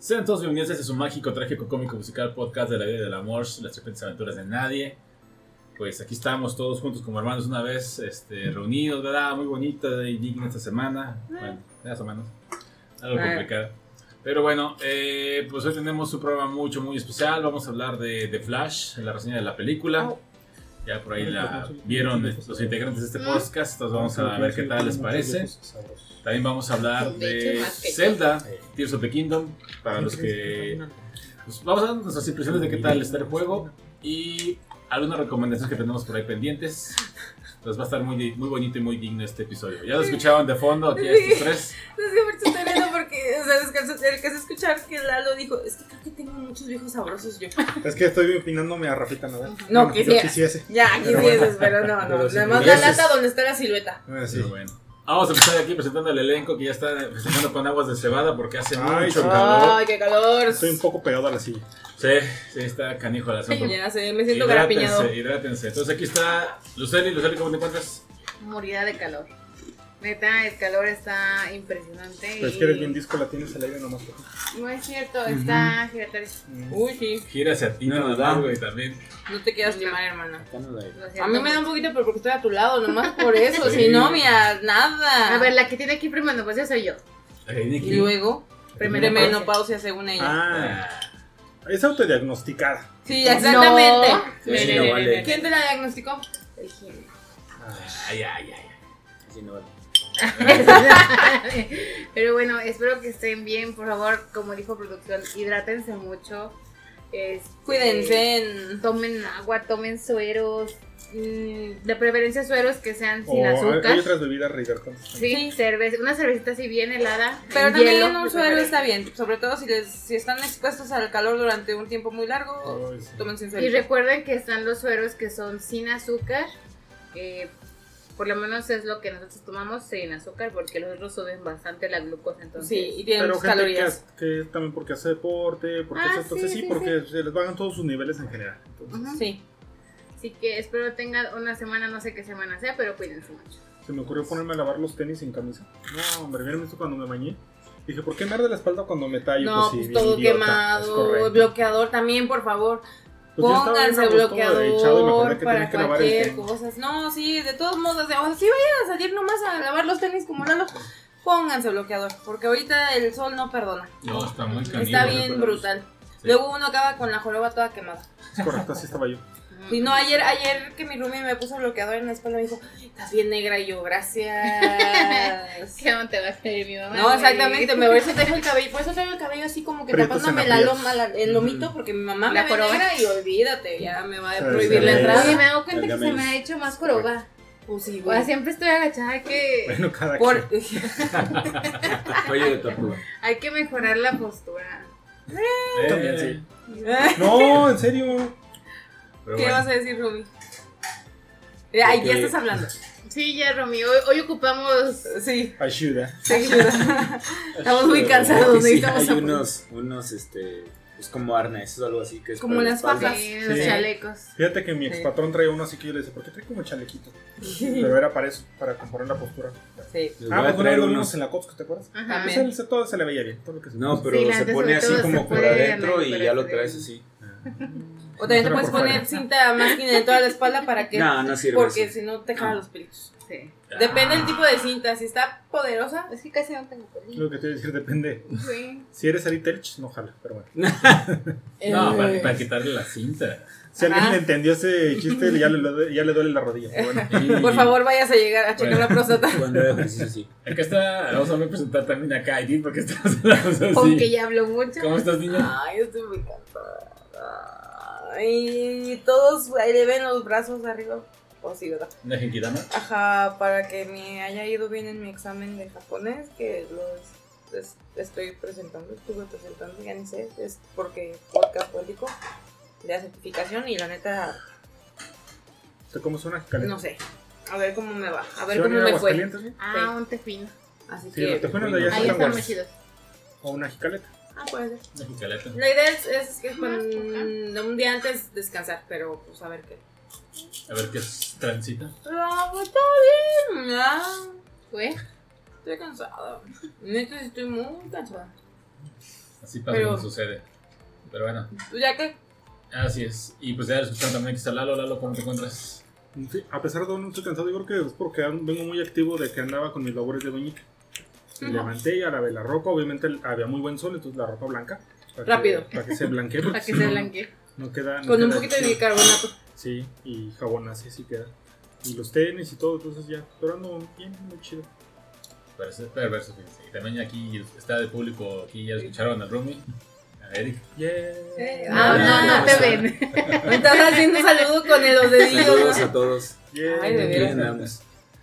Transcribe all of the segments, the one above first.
Sean todos bienvenidos a este su mágico, trágico, cómico, musical podcast de la vida y del amor, las serpientes aventuras de nadie. Pues aquí estamos todos juntos como hermanos una vez, este, reunidos, ¿verdad? Muy bonita y digna esta semana. Bueno, más o menos. Algo complicado. Pero bueno, eh, pues hoy tenemos un programa mucho, muy especial. Vamos a hablar de, de Flash, la reseña de la película. Ya por ahí la vieron los integrantes de este podcast. Entonces vamos a ver qué tal les parece. También vamos a hablar De Zelda, Tears of the Kingdom, para los que... pues, vamos a dar nuestras impresiones de qué tal está el juego y algunas recomendaciones que tenemos por ahí pendientes. Entonces va a estar muy, muy bonito y muy digno este episodio. Ya lo escuchaban de fondo aquí a estos tres. Es que viendo porque, o sea, el que se escuchar que Lalo dijo, es que creo que tengo muchos viejos sabrosos yo. Es que estoy opinándome a Rafita Nadal. No, Bueno, quisiera. quisiese. Ya, Pero quisieses, pero no, no. Si Además la lata donde está la silueta. Ah, sí. Pero bueno. Vamos a empezar aquí presentando el elenco que ya está presentando con aguas de cebada porque hace Ay, mucho calor. Ay, qué calor. Estoy un poco pegado a la silla. Sí, sí, está canijo el asunto. Ya sé, me siento garapiñado. Hidrátense, hidrátense. Entonces aquí está Luceli. Luceli, ¿cómo te encuentras? Morirá de calor. Neta, el calor está impresionante. Pero es y- que eres bien disco, la tienes al aire nomás. No es cierto, está giratorio. Mm. Uy, sí. Gira hacia ti, No da. güey, también. No te quieras quemar, hermana. A mí me da un poquito, pero porque estoy a tu lado, nomás por eso. Sí. Si no, mira, nada. A ver, la que tiene aquí primero, pues ya soy yo. Y luego, Premenopausia. premenopausia según ella. Ah, es autodiagnosticada. Sí, exactamente. No. Sí, no vale. ne. ¿Quién te la diagnosticó? El gym. Ay, ay, ay. Así no vale. Pero bueno, espero que estén bien. Por favor, como dijo producción, hidrátense mucho. Este, Cuídense. Tomen agua, tomen sueros. mm, De preferencia sueros que sean sin O hay- azúcar. hay otras bebidas rehidratantes. Sí, cerveza, una cervecita así bien helada. Pero también hielo, un suero preferencia. está bien, sobre todo si les si están expuestos al calor durante un tiempo muy largo, Ay, sí. tómense un Y suero. recuerden que están los sueros que son sin azúcar. eh, por lo menos es lo que nosotros tomamos sin azúcar porque los otros suben bastante la glucosa. Entonces, Sí, y tienen Pero gente que, calorías. que también porque hace deporte, porque Ah, hace entonces sí, sí, sí, porque se les bajan todos sus niveles en general. Entonces. Sí. Así que espero tengan una semana, no sé qué semana sea, pero cuídense mucho. se me ocurrió ponerme a lavar los tenis sin camisa. No, hombre, ¿vieron esto cuando me bañé? Dije, ¿por qué me arde la espalda cuando me tallo? No, sí, pues bien todo idiota. Quemado, bloqueador también, por favor. Pues Pónganse bloqueador que para que cualquier cosa. No, sí, de todos modos, o sea, si vayan a salir nomás a lavar los tenis como Lalo, pónganse bloqueador, porque ahorita el sol no perdona. No, está muy canijo. Está bien recuerda. brutal. Sí. Luego uno acaba con la joroba toda quemada. Es correcto, así estaba yo. Y no, ayer, ayer que mi roomie me puso bloqueador en la espalda me dijo, estás bien negra y yo, gracias. ¿Qué no te va a caer mi mamá? No, exactamente, me por eso traigo el cabello, por eso traigo el cabello así como que tapándome la loma, la- el lomito, porque mi mamá La me ve negra y olvídate, ya me va a prohibir la entrada. Oye, me he dado cuenta que se me ha hecho más joroba. Pues sí, O güey. sea, siempre estoy agachada que Bueno, cada Por... quien. Cuello de tortuga. hay que mejorar la postura. Eh, También sí. No, en serio. Pero ¿Qué bueno. vas a decir, Rumi? Ay, ya estás hablando. Sí, ya, Romy, hoy, hoy ocupamos... Sí, Ayuda. sí. Estamos muy cansados, Sí, necesitamos hay unos, unos, este, pues como arneses o algo así que es Como las fajas. Sí, los Sí. chalecos. Fíjate que mi ex patrón traía uno así que yo le decía, ¿por qué trae como chalequito? Pero era para eso, para componer la postura. Sí. Ah, pues traer unos. en la Cox, ¿te acuerdas? Ajá. También. Pues él se- todo se le veía bien, todo lo que se No, pero se pone así como por adentro y ya lo traes así. O también te puedes poner fuera. cinta masking en toda la espalda para que. No, no sirve Porque si no te jalan los pelitos. Sí. Depende del tipo de cinta. Si está poderosa, Es que casi no tengo pelitos. Lo que te iba a decir depende. Sí. Si eres Ari Telch, no jala, pero bueno. No, para, eh, para quitarle la cinta. Si alguien Ajá. le entendió ese chiste, ya le, ya le duele la rodilla. pero bueno. Y- Por favor, vayas a llegar a checar Bueno. la próstata. Cuando ejercicio sí. Acá está, vamos a presentar también a Kairi porque estamos hablando Aunque ya hablo mucho. ¿Cómo estás, niña? Ay, estoy muy cansada. Ay, todos ahí le ven los brazos arriba. Oh, sí, ¿verdad? ¿Una genkidama? Ajá, para que me haya ido bien en mi examen de japonés, que los es- estoy presentando, estuve presentando, ya ni sé, es porque podcast cuántico de la certificación y la neta, ¿Te comes una jicaleta? no sé. A ver cómo me va, a ver ¿Sí cómo me fue. No? Ah, un tefino. Así Sí, que. los tejuenos de allá sí muy chidos. O una jicaleta. Ah. La idea es, es que con un día antes descansar, pero pues a ver qué. A ver qué es transita. No, pues está bien, ya. ¿Fue? Estoy cansada. Neta, estoy muy cansada. Así pasa Pero- cuando sucede. Pero bueno, Pues ya que. así es. Y pues ya escucharon también que está Lalo. Lalo, ¿cómo te encuentras? Sí, a pesar de todo, no estoy cansado. Yo creo que es porque vengo muy activo de que andaba con mis labores de doñica. Me Ujú. levanté y lavé la ropa. Obviamente había muy buen sol, entonces la ropa blanca. para que- Rápido. para que se blanquee. Para que se blanquee. No queda. no Con un queda poquito de bicarbonato. Sí, y jabón así, sí queda. Y los tenis y todo, entonces ya. Pero ando bien, muy chido. Parece perverso, fíjense. Y también aquí está de público, aquí ya escucharon al Rumi, a Eric. Yeah. Ah, no, no te ven. Me estás haciendo un saludo con los dedillos. Saludos a todos. Yeah. Ay, de.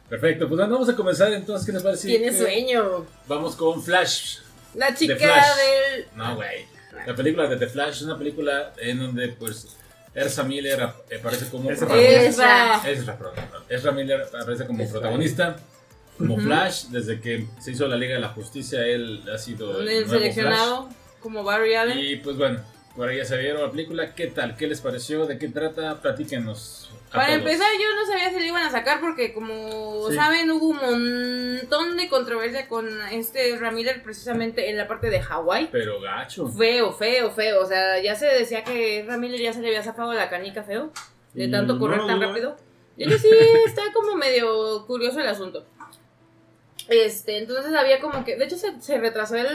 Perfecto, pues bueno, vamos a comenzar entonces, ¿qué les parece? Tiene Que sueño. Vamos con Flash. La chica Flash. del. No, güey. La película de The Flash es una película en donde, pues, Ersa Miller ap- aparece como Ezra. protagonista. Ezra. Ezra. Ezra Miller aparece como Ezra. protagonista. Como Ujú. Flash, desde que se hizo la Liga de la Justicia, él ha sido el, El nuevo seleccionado como Barry. Allen. Y pues bueno, ahí ya se vieron la película. ¿Qué tal? ¿Qué les pareció? ¿De qué trata? Platíquenos. Para todos. empezar, yo no sabía si lo iban a sacar porque, como Sí. saben, hubo un montón de controversia con este Miller precisamente en la parte de Hawái. Pero gacho. Feo, feo, feo. O sea, ya se decía que Miller ya se le había zafado la canica feo de tanto no correr lo tan dudo, rápido. Yo creo que sí está como medio curioso el asunto. Este, entonces había como que, de hecho se, se retrasó el,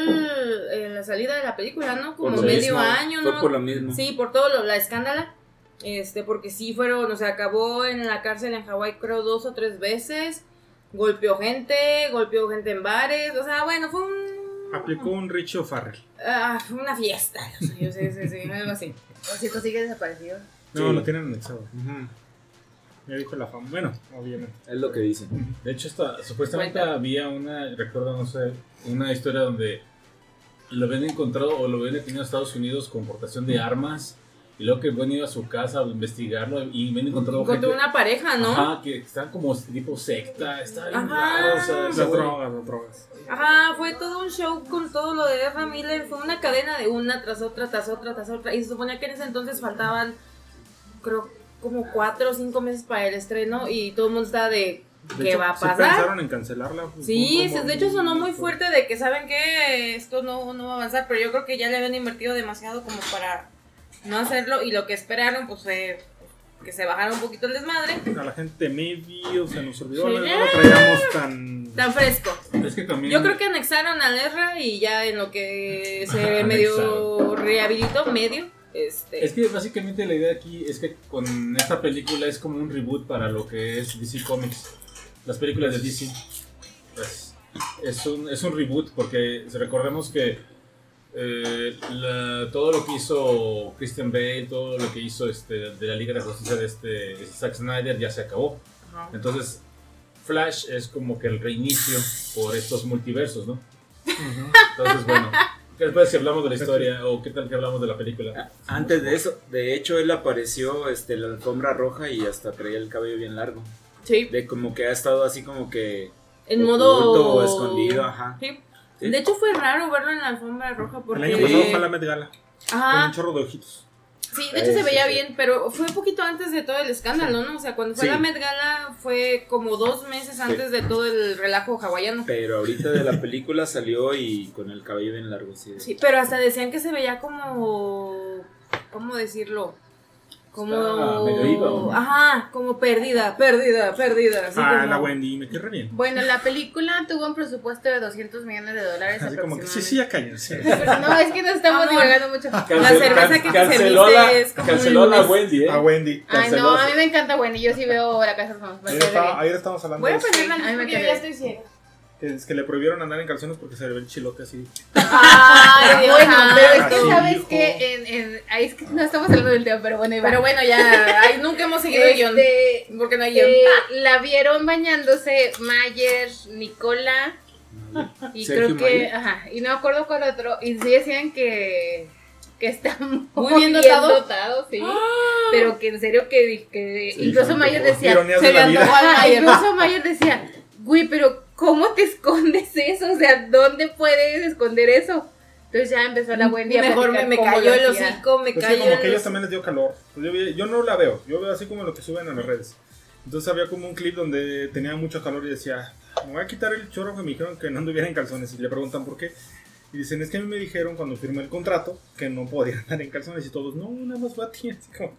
el- la salida de la película, ¿no? Como medio mismo, año, Fue ¿no? por lo mismo. Sí, por todo lo- la escándala. Este, porque sí fueron, o sea, acabó en la cárcel en Hawái creo dos o tres veces. Golpeó gente, golpeó gente en bares. O sea, bueno, fue un. Aplicó un Richie O'Farrell. Ah, fue una fiesta. Yo sé, sí, sí, algo así. O si tú sigues desaparecido. No, Sí. lo tienen anexado. Ujú. Ya dijo la fama. Bueno, obviamente. Es lo que dicen. De hecho, esta, supuestamente Cuenta. había una, recuerdo, no sé, una historia donde lo habían encontrado o lo habían detenido en Estados Unidos con portación de armas y luego que habían ido a su casa a investigarlo y habían encontrado Encontró gente- una pareja, ¿no? Ajá. Ajá, que están como tipo secta, está bien Ajá. raro, o sea, Las drogas, las drogas. fue todo un show con todo lo de Ezra Miller. Fue una cadena de una tras otra, tras otra, tras otra. Y se suponía que en ese entonces faltaban, creo, como cuatro o cinco meses para el estreno. Y todo el mundo estaba de. De ¿Qué hecho, va a sí pasar? pensaron en cancelarla. Sí, de hecho sonó muy fuerte de que saben que esto no, no va a avanzar, pero yo creo que ya le habían invertido demasiado como para no hacerlo y lo que esperaron pues fue que se bajara un poquito el desmadre. A la gente medio se nos olvidó. Sí. No lo traíamos tan. Tan fresco. Es que también... Yo creo que anexaron a Ezra y ya en lo que se Ajá, medio rehabilitó, medio, este... Es que básicamente la idea aquí es que con esta película es como un reboot para lo que es DC Comics. Las películas de DC. Pues, es, un, es un reboot porque recordemos que eh, la- todo lo que hizo Christian Bale, todo lo que hizo este, de la Liga de la Justicia de este Zack Snyder ya se acabó. Ajá. Entonces, Flash es como que el reinicio por estos multiversos, ¿no? Entonces, bueno, ¿qué parece si hablamos de la historia o qué tal que hablamos de la película? Antes de eso, de hecho, él apareció este, la alfombra roja y hasta traía el cabello bien largo. Sí, De como que ha estado así como que. en modo... o escondido, ajá. Sí. Sí. De hecho fue raro verlo en la alfombra roja El porque... año Sí. pasado fue a la Met Gala. Con Ajá. un chorro de ojitos. Sí, de hecho se veía sí. bien, pero fue un poquito antes de todo el escándalo, ¿no? O sea, cuando fue Sí. la Met Gala fue como dos meses antes de todo el relajo hawaiano. Pero ahorita de la película salió y con el cabello bien largo, sí. Sí, pero hasta decían que se veía como... ¿Cómo decirlo? Como... Medio ¿no? Ajá, como perdida, perdida, perdida. Así ah, como... la Wendy, me quedé re bien. Bueno, la película tuvo un presupuesto de 200 millones de dólares Así como que sí, sí, ya cállense. No, es que nos estamos divagando mucho. La cerveza que te canceló serviste la, es como canceló un la. Wendy, ¿eh? A Wendy. Ay, no, a mí me encanta Wendy. Yo sí veo la casa de Ayer, estaba- ayer estábamos hablando Voy a prender la luz Ay, me yo ya estoy ciega. Es que le prohibieron andar en calzones porque se le ve el chilote así. Ay, Dios. Bueno, pero es que sabes que en, en, ahí es que no estamos hablando del tema, pero bueno. Pero bueno, ya, ay, nunca hemos seguido el guion. Este, Porque no hay guion. eh, la vieron bañándose Mayer, Nicola y Sergio creo que, Mayer. ajá, y no me acuerdo cuál otro, y sí decían que que está muy, bien dotado. sí, pero que en serio que, que Sí, incluso Mayer decía, se de la vida. incluso Mayer decía, güey, pero ¿cómo te escondes eso? O sea, ¿dónde puedes esconder eso? Entonces ya empezó la Wendy a Mejor me, me cayó el hocico, me Pues sí, cayó como el que ellos también les dio calor. Pues yo, no la veo, yo veo así como lo que suben en las redes. Entonces había como un clip donde tenía mucho calor y decía, me voy a quitar el chorro que me dijeron que no anduviera en calzones. Y le preguntan por qué. Y dicen, es que a mí me dijeron cuando firmé el contrato que no podía andar en calzones y todos, no, nada más va a ti. Así como...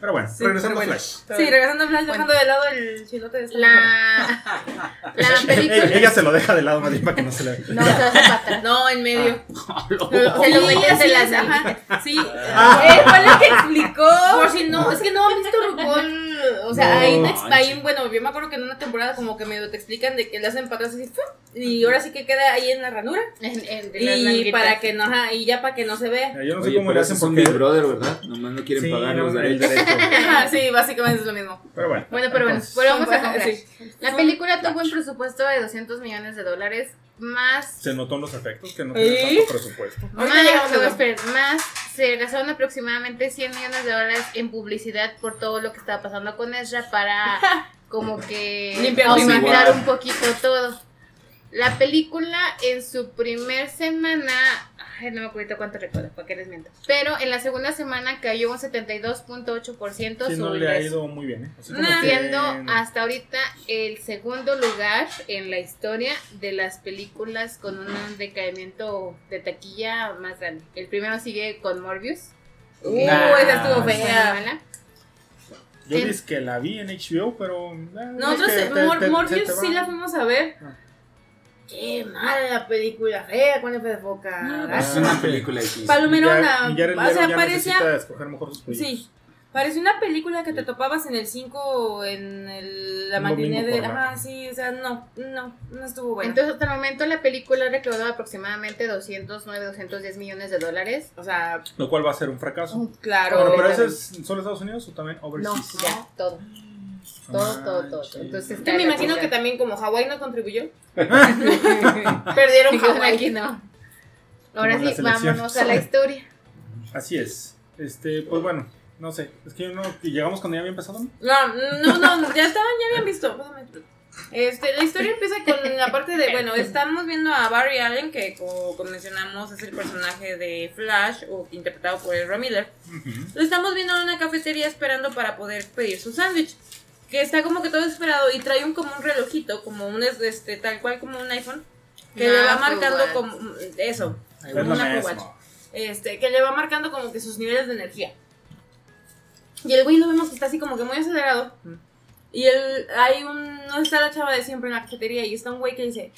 Pero bueno, Sí, regresando a bueno. Flash. Sí, regresando a Flash, Bueno. dejando de lado el chilote de esta. La, la Ella, película. ella se lo deja de lado más bien para que no se le No, se hace para atrás. No, en medio. Se lo así de las ajá. Sí, Ah. él fue lo que explicó. Por si no, es que no han visto RuPaul. O sea, No, ahí, te, bueno, yo me acuerdo que en una temporada como que medio te explican de que le hacen para atrás así, y ahora sí que queda ahí en la ranura. en, en- Y para que no, ajá, y ya para que no se vea. Yo no sé Oye, cómo le hacen porque... Big Brother, ¿verdad? Nomás no quieren Sí, pagar no, los el derecho. Ajá, sí, básicamente es lo mismo. Pero bueno. Bueno, pero bueno, entonces, volvamos a comprar. sí. La película tuvo un presupuesto de 200 millones de dólares, más Se notó en los efectos que no ¿Eh? tiene tanto presupuesto. Más, no, esperen, más se gastaron aproximadamente 100 millones de dólares en publicidad por todo lo que estaba pasando con Ezra para como que Limpiar aumentar un poquito todo. La película en su primer semana, ay, no me acuerdo cuánto recuerdo, para que les miento, pero en la segunda semana cayó un 72.8% Sí, su no le ha ido muy bien, ¿eh? Así como Nah. que- siendo hasta ahorita el segundo lugar en la historia de las películas con un decaimiento de taquilla más grande. El primero sigue con Morbius. Uh, Nah. esa estuvo fea. Yo dije que la vi en HBO, pero... eh, Nosotros, es que te- Mor- te- Morbius sí la fuimos a ver. Ah. Qué mala la película, fea con F de foca. No, Es una película X. Palomerona. O sea, ya parecía. necesita escoger mejor sus proyectos. Sí. Parecía una película que te topabas en el 5 en el, la matiné de. Ajá, sí, o sea, no, no, no estuvo bueno. Entonces, hasta el momento la película ha recaudado aproximadamente 209, 210 millones de dólares. o sea, Lo cual va a ser un fracaso. claro. Bueno, pero ese es solo Estados Unidos o también No, overseas. ya, todo. Todo, todo, todo. Manches. Entonces, Que me imagino que también como Hawái no contribuyó. Perdieron Hawái. aquí no. Ahora sí, vámonos a la historia. Así es. Este, pues bueno, no sé. Es que yo no. y Llegamos cuando ya había empezado. ¿no? No, no, no, ya estaban, ya habían visto. Pásame. Este, la historia empieza con la parte de, bueno, estamos viendo a Barry Allen, que como, como mencionamos es el personaje de Flash, o interpretado por Ezra Miller. Lo estamos viendo en una cafetería esperando para poder pedir su sándwich. Que está como que todo esperado y trae un como un relojito, como un este, tal cual como un iPhone, que le va marcando como eso, Es como lo un Apple. Watch. Este, que le va marcando como que sus niveles de energía. Y el güey lo vemos que está así como que muy acelerado. Y él, hay un, no está la chava de siempre en la cafetería y está un güey que dice,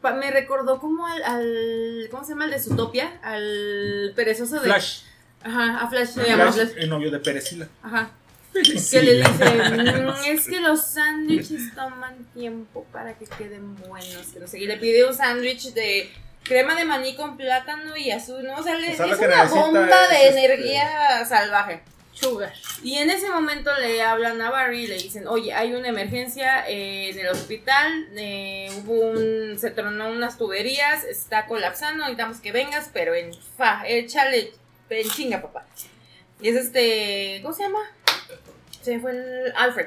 pa- me recordó como al, al, ¿cómo se llama? El de Zootopia, al perezoso de... Flash. Ajá, a Flash se llama Flash, Flash. el novio de Perecila. Ajá. Que le dice, "Mm, es que los sándwiches toman tiempo para que queden buenos. Que no sé, y le pide un sándwich de crema de maní con plátano y azul, ¿no? O sea, le- O sea, es una bomba es, de este, energía salvaje. Sugar. Y en ese momento le hablan a Barry y le dicen, oye, hay una emergencia eh, en el hospital, eh, hubo un, se tronó unas tuberías, está colapsando, necesitamos que vengas, pero en fa, échale, en chinga, papá. Y es este, ¿cómo se llama? Se fue el Alfred,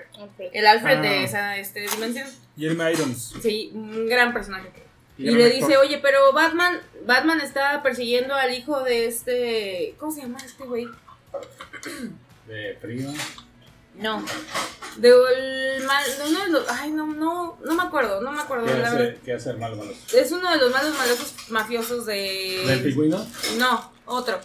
el Alfred Ah. de esa este, dimensión. Jeremy Irons. Sí, un gran personaje. Y gran le actor. dice, oye, pero Batman, Batman está persiguiendo al hijo de este, ¿cómo se llama este güey? De frío. No. De el mal, de uno de los, ay, no, no, no me acuerdo, no me acuerdo. ¿Qué la verdad. hace, ¿Qué hace el malo malo? Es uno de los malos malosos mafiosos ¿Del de... pingüino? No, otro.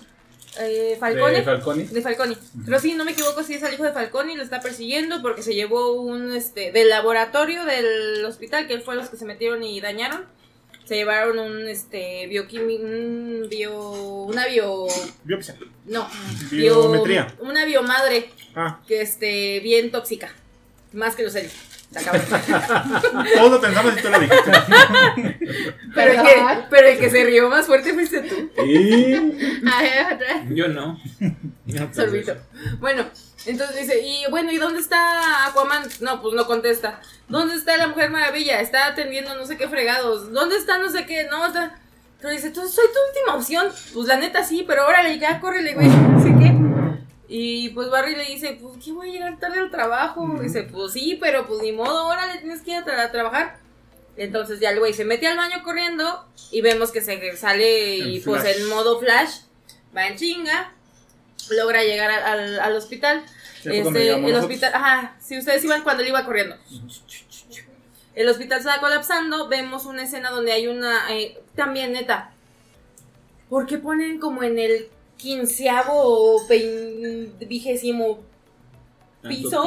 Eh, Falcone. ¿De Falconi? De Falconi. Pero sí, no me equivoco, sí es el hijo de Falconi lo está persiguiendo porque se llevó un, este, del laboratorio del hospital, que fue los que se metieron y dañaron. Se llevaron un, este, bioquímico, un bio, una bio, Biopsia. no, Biometría. bio- una biomadre Ah, que, este, bien tóxica. Más que los Eli. Se acabó. todos lo pensamos y tú lo dijiste. pero, el que, pero el que se rió más fuerte fuiste tú. Y... A ver, otra. Yo no. Yo no Sorbito. Bueno, entonces dice, y bueno, ¿y dónde está Aquaman? No, pues no contesta. ¿Dónde está la Mujer Maravilla? Está atendiendo no sé qué fregados. ¿Dónde está no sé qué? No, está... Pero dice, tú soy tu última opción. Pues la neta sí, pero órale, ya, córrele, güey. No sé qué. Y pues Barry le dice, pues que voy a llegar tarde al trabajo. Dice, pues sí, pero pues ni modo, órale, tienes que ir a, tra- a trabajar. Entonces ya el güey se mete al baño corriendo y vemos que se sale y En pues en modo flash va en chinga, logra llegar al, al- al hospital. Este, el hospital, ajá, si ustedes iban cuando él iba corriendo. El hospital estaba colapsando, vemos una escena donde hay una, eh, también neta, ¿por qué ponen como en el quinceavo o vigésimo piso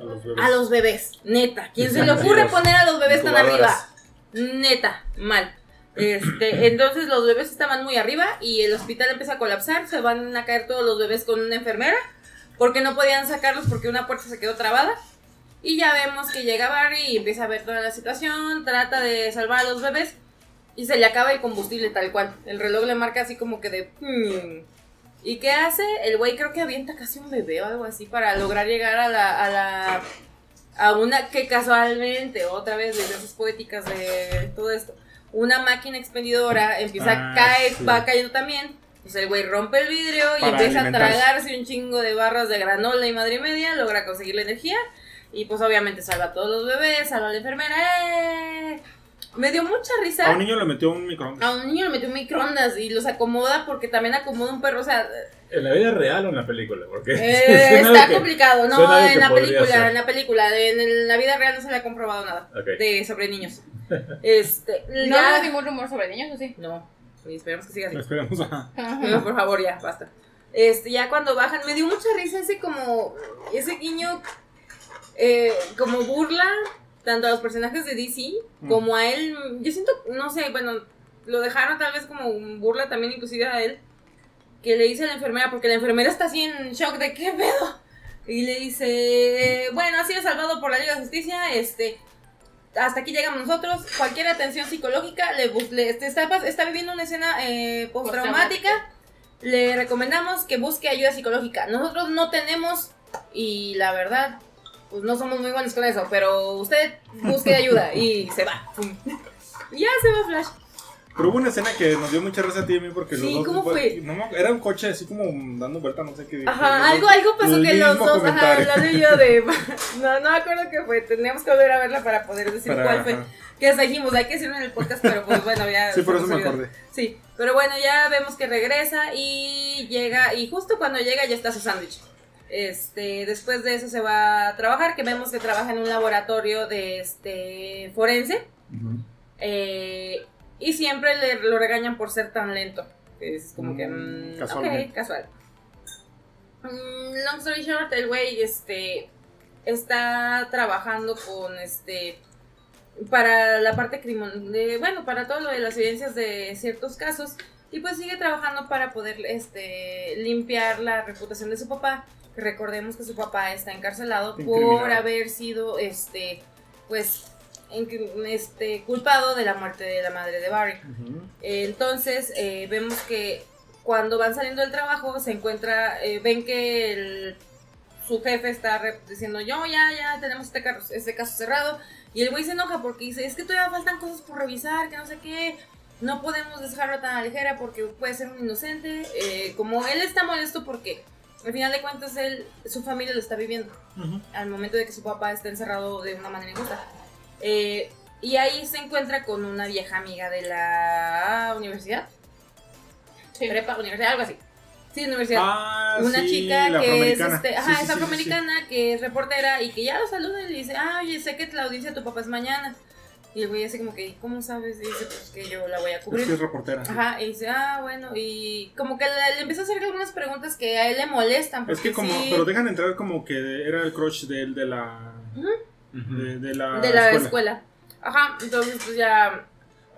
A los bebés. a los bebés? Neta, ¿quién se le ocurre poner a los bebés tan arriba? Neta, mal. Este, entonces los bebés estaban muy arriba y el hospital empieza a colapsar, se van a caer todos los bebés con una enfermera porque no podían sacarlos porque una puerta se quedó trabada. Y ya vemos que llega Barry y empieza a ver toda la situación, trata de salvar a los bebés y se le acaba el combustible tal cual. El reloj le marca así como que de... "Hmm". ¿Y qué hace? El güey creo que avienta casi un bebé o algo así para lograr llegar a la... A la a una que casualmente, otra vez, licencias poéticas de todo esto, una máquina expendidora empieza Ah, a caer, sí. va cayendo también. Pues el güey rompe el vidrio y empieza a tragarse un chingo de barras de granola y madre y media, logra conseguir la energía y pues obviamente salva a todos los bebés, salva a la enfermera. ¡eh! Me dio mucha risa. A un niño le metió un microondas. A un niño le metió un microondas y los acomoda porque también acomoda un perro. O sea, ¿En la vida real o en la película? Porque eh, está que- complicado. No, en la película, ser. en la película. En, el- la vida real no se le ha comprobado nada Ok. de sobre niños. Este, No ya- hay ningún rumor sobre niños, ¿o sí? No, y esperemos que siga así. Esperemos. No, por favor, ya, basta. Este, ya cuando bajan, me dio mucha risa ese como, ese guiño, eh, como burla, tanto a los personajes de DC, Mm. como a él, yo siento, no sé, bueno, lo dejaron tal vez como un burla también inclusive a él, que le dice a la enfermera, porque la enfermera está así en shock de qué pedo, y le dice, bueno, ha sido salvado por la Liga de Justicia, este, hasta aquí llegamos nosotros, cualquier atención psicológica, le, bus- le- este, está, pas- está viviendo una escena eh, postraumática, le recomendamos que busque ayuda psicológica. Nosotros no tenemos, y la verdad, pues no somos muy buenos con eso, pero usted busque ayuda y se va. Y ya se va Flash. Pero hubo una escena que nos dio mucha risa a ti y a mí porque Sí, los dos. ¿cómo fue? No era un coche así como dando vuelta, no sé qué. Ajá, dos- algo, algo pasó que los dos, ajá, comentario. la de yo de... No, no me acuerdo qué fue, teníamos que volver a verla para poder decir Para- cuál fue. ajá. Que dijimos, hay que decirlo en el podcast, pero pues bueno, ya... Sí, por eso me acordé. Sí, pero bueno, ya vemos que regresa y llega, y justo cuando llega ya está su sándwich. Este, después de eso se va a trabajar, que vemos que trabaja en un laboratorio de este forense. Eh, y siempre le, lo regañan por ser tan lento. Es como que. Mm, mm, casual. Mm, long story short, el güey este, está trabajando con este. Para la parte criminal. Bueno, para todo lo de las evidencias de ciertos casos. Y pues sigue trabajando para poder este, limpiar la reputación de su papá. Recordemos que su papá está encarcelado por haber sido este. Pues. en- este, culpado de la muerte de la madre de Barry. Entonces eh, vemos que cuando van saliendo del trabajo se encuentra, eh, ven que el- su jefe está diciendo yo ya, ya tenemos este, carro- este caso cerrado y el güey se enoja porque dice es que todavía faltan cosas por revisar, que no sé qué, no podemos dejarlo tan ligera porque puede ser un inocente, Eh, como él está molesto porque al final de cuentas él, su familia lo está viviendo al momento de que su papá está encerrado de una manera injusta. Eh, y ahí se encuentra con una vieja amiga de la universidad. Sí. Prepa, universidad, algo así. Sí, universidad. Ah, una sí, chica la que es, afroamericana. este, Sí, ajá, sí, es sí, sí, sí. afroamericana, que es reportera y que ya lo saluda y le dice, ah, oye, sé que la audiencia de tu papá es mañana. Y el güey así como que, ¿cómo sabes? Y dice, pues que yo la voy a Es que cubrir. es reportera. Ajá, y dice, ah, bueno, y como que le, le empieza a hacer algunas preguntas que a él le molestan. Es que como, sí- pero dejan entrar como que era el crush de él de la, de, de la, de la escuela. escuela. Ajá, entonces pues ya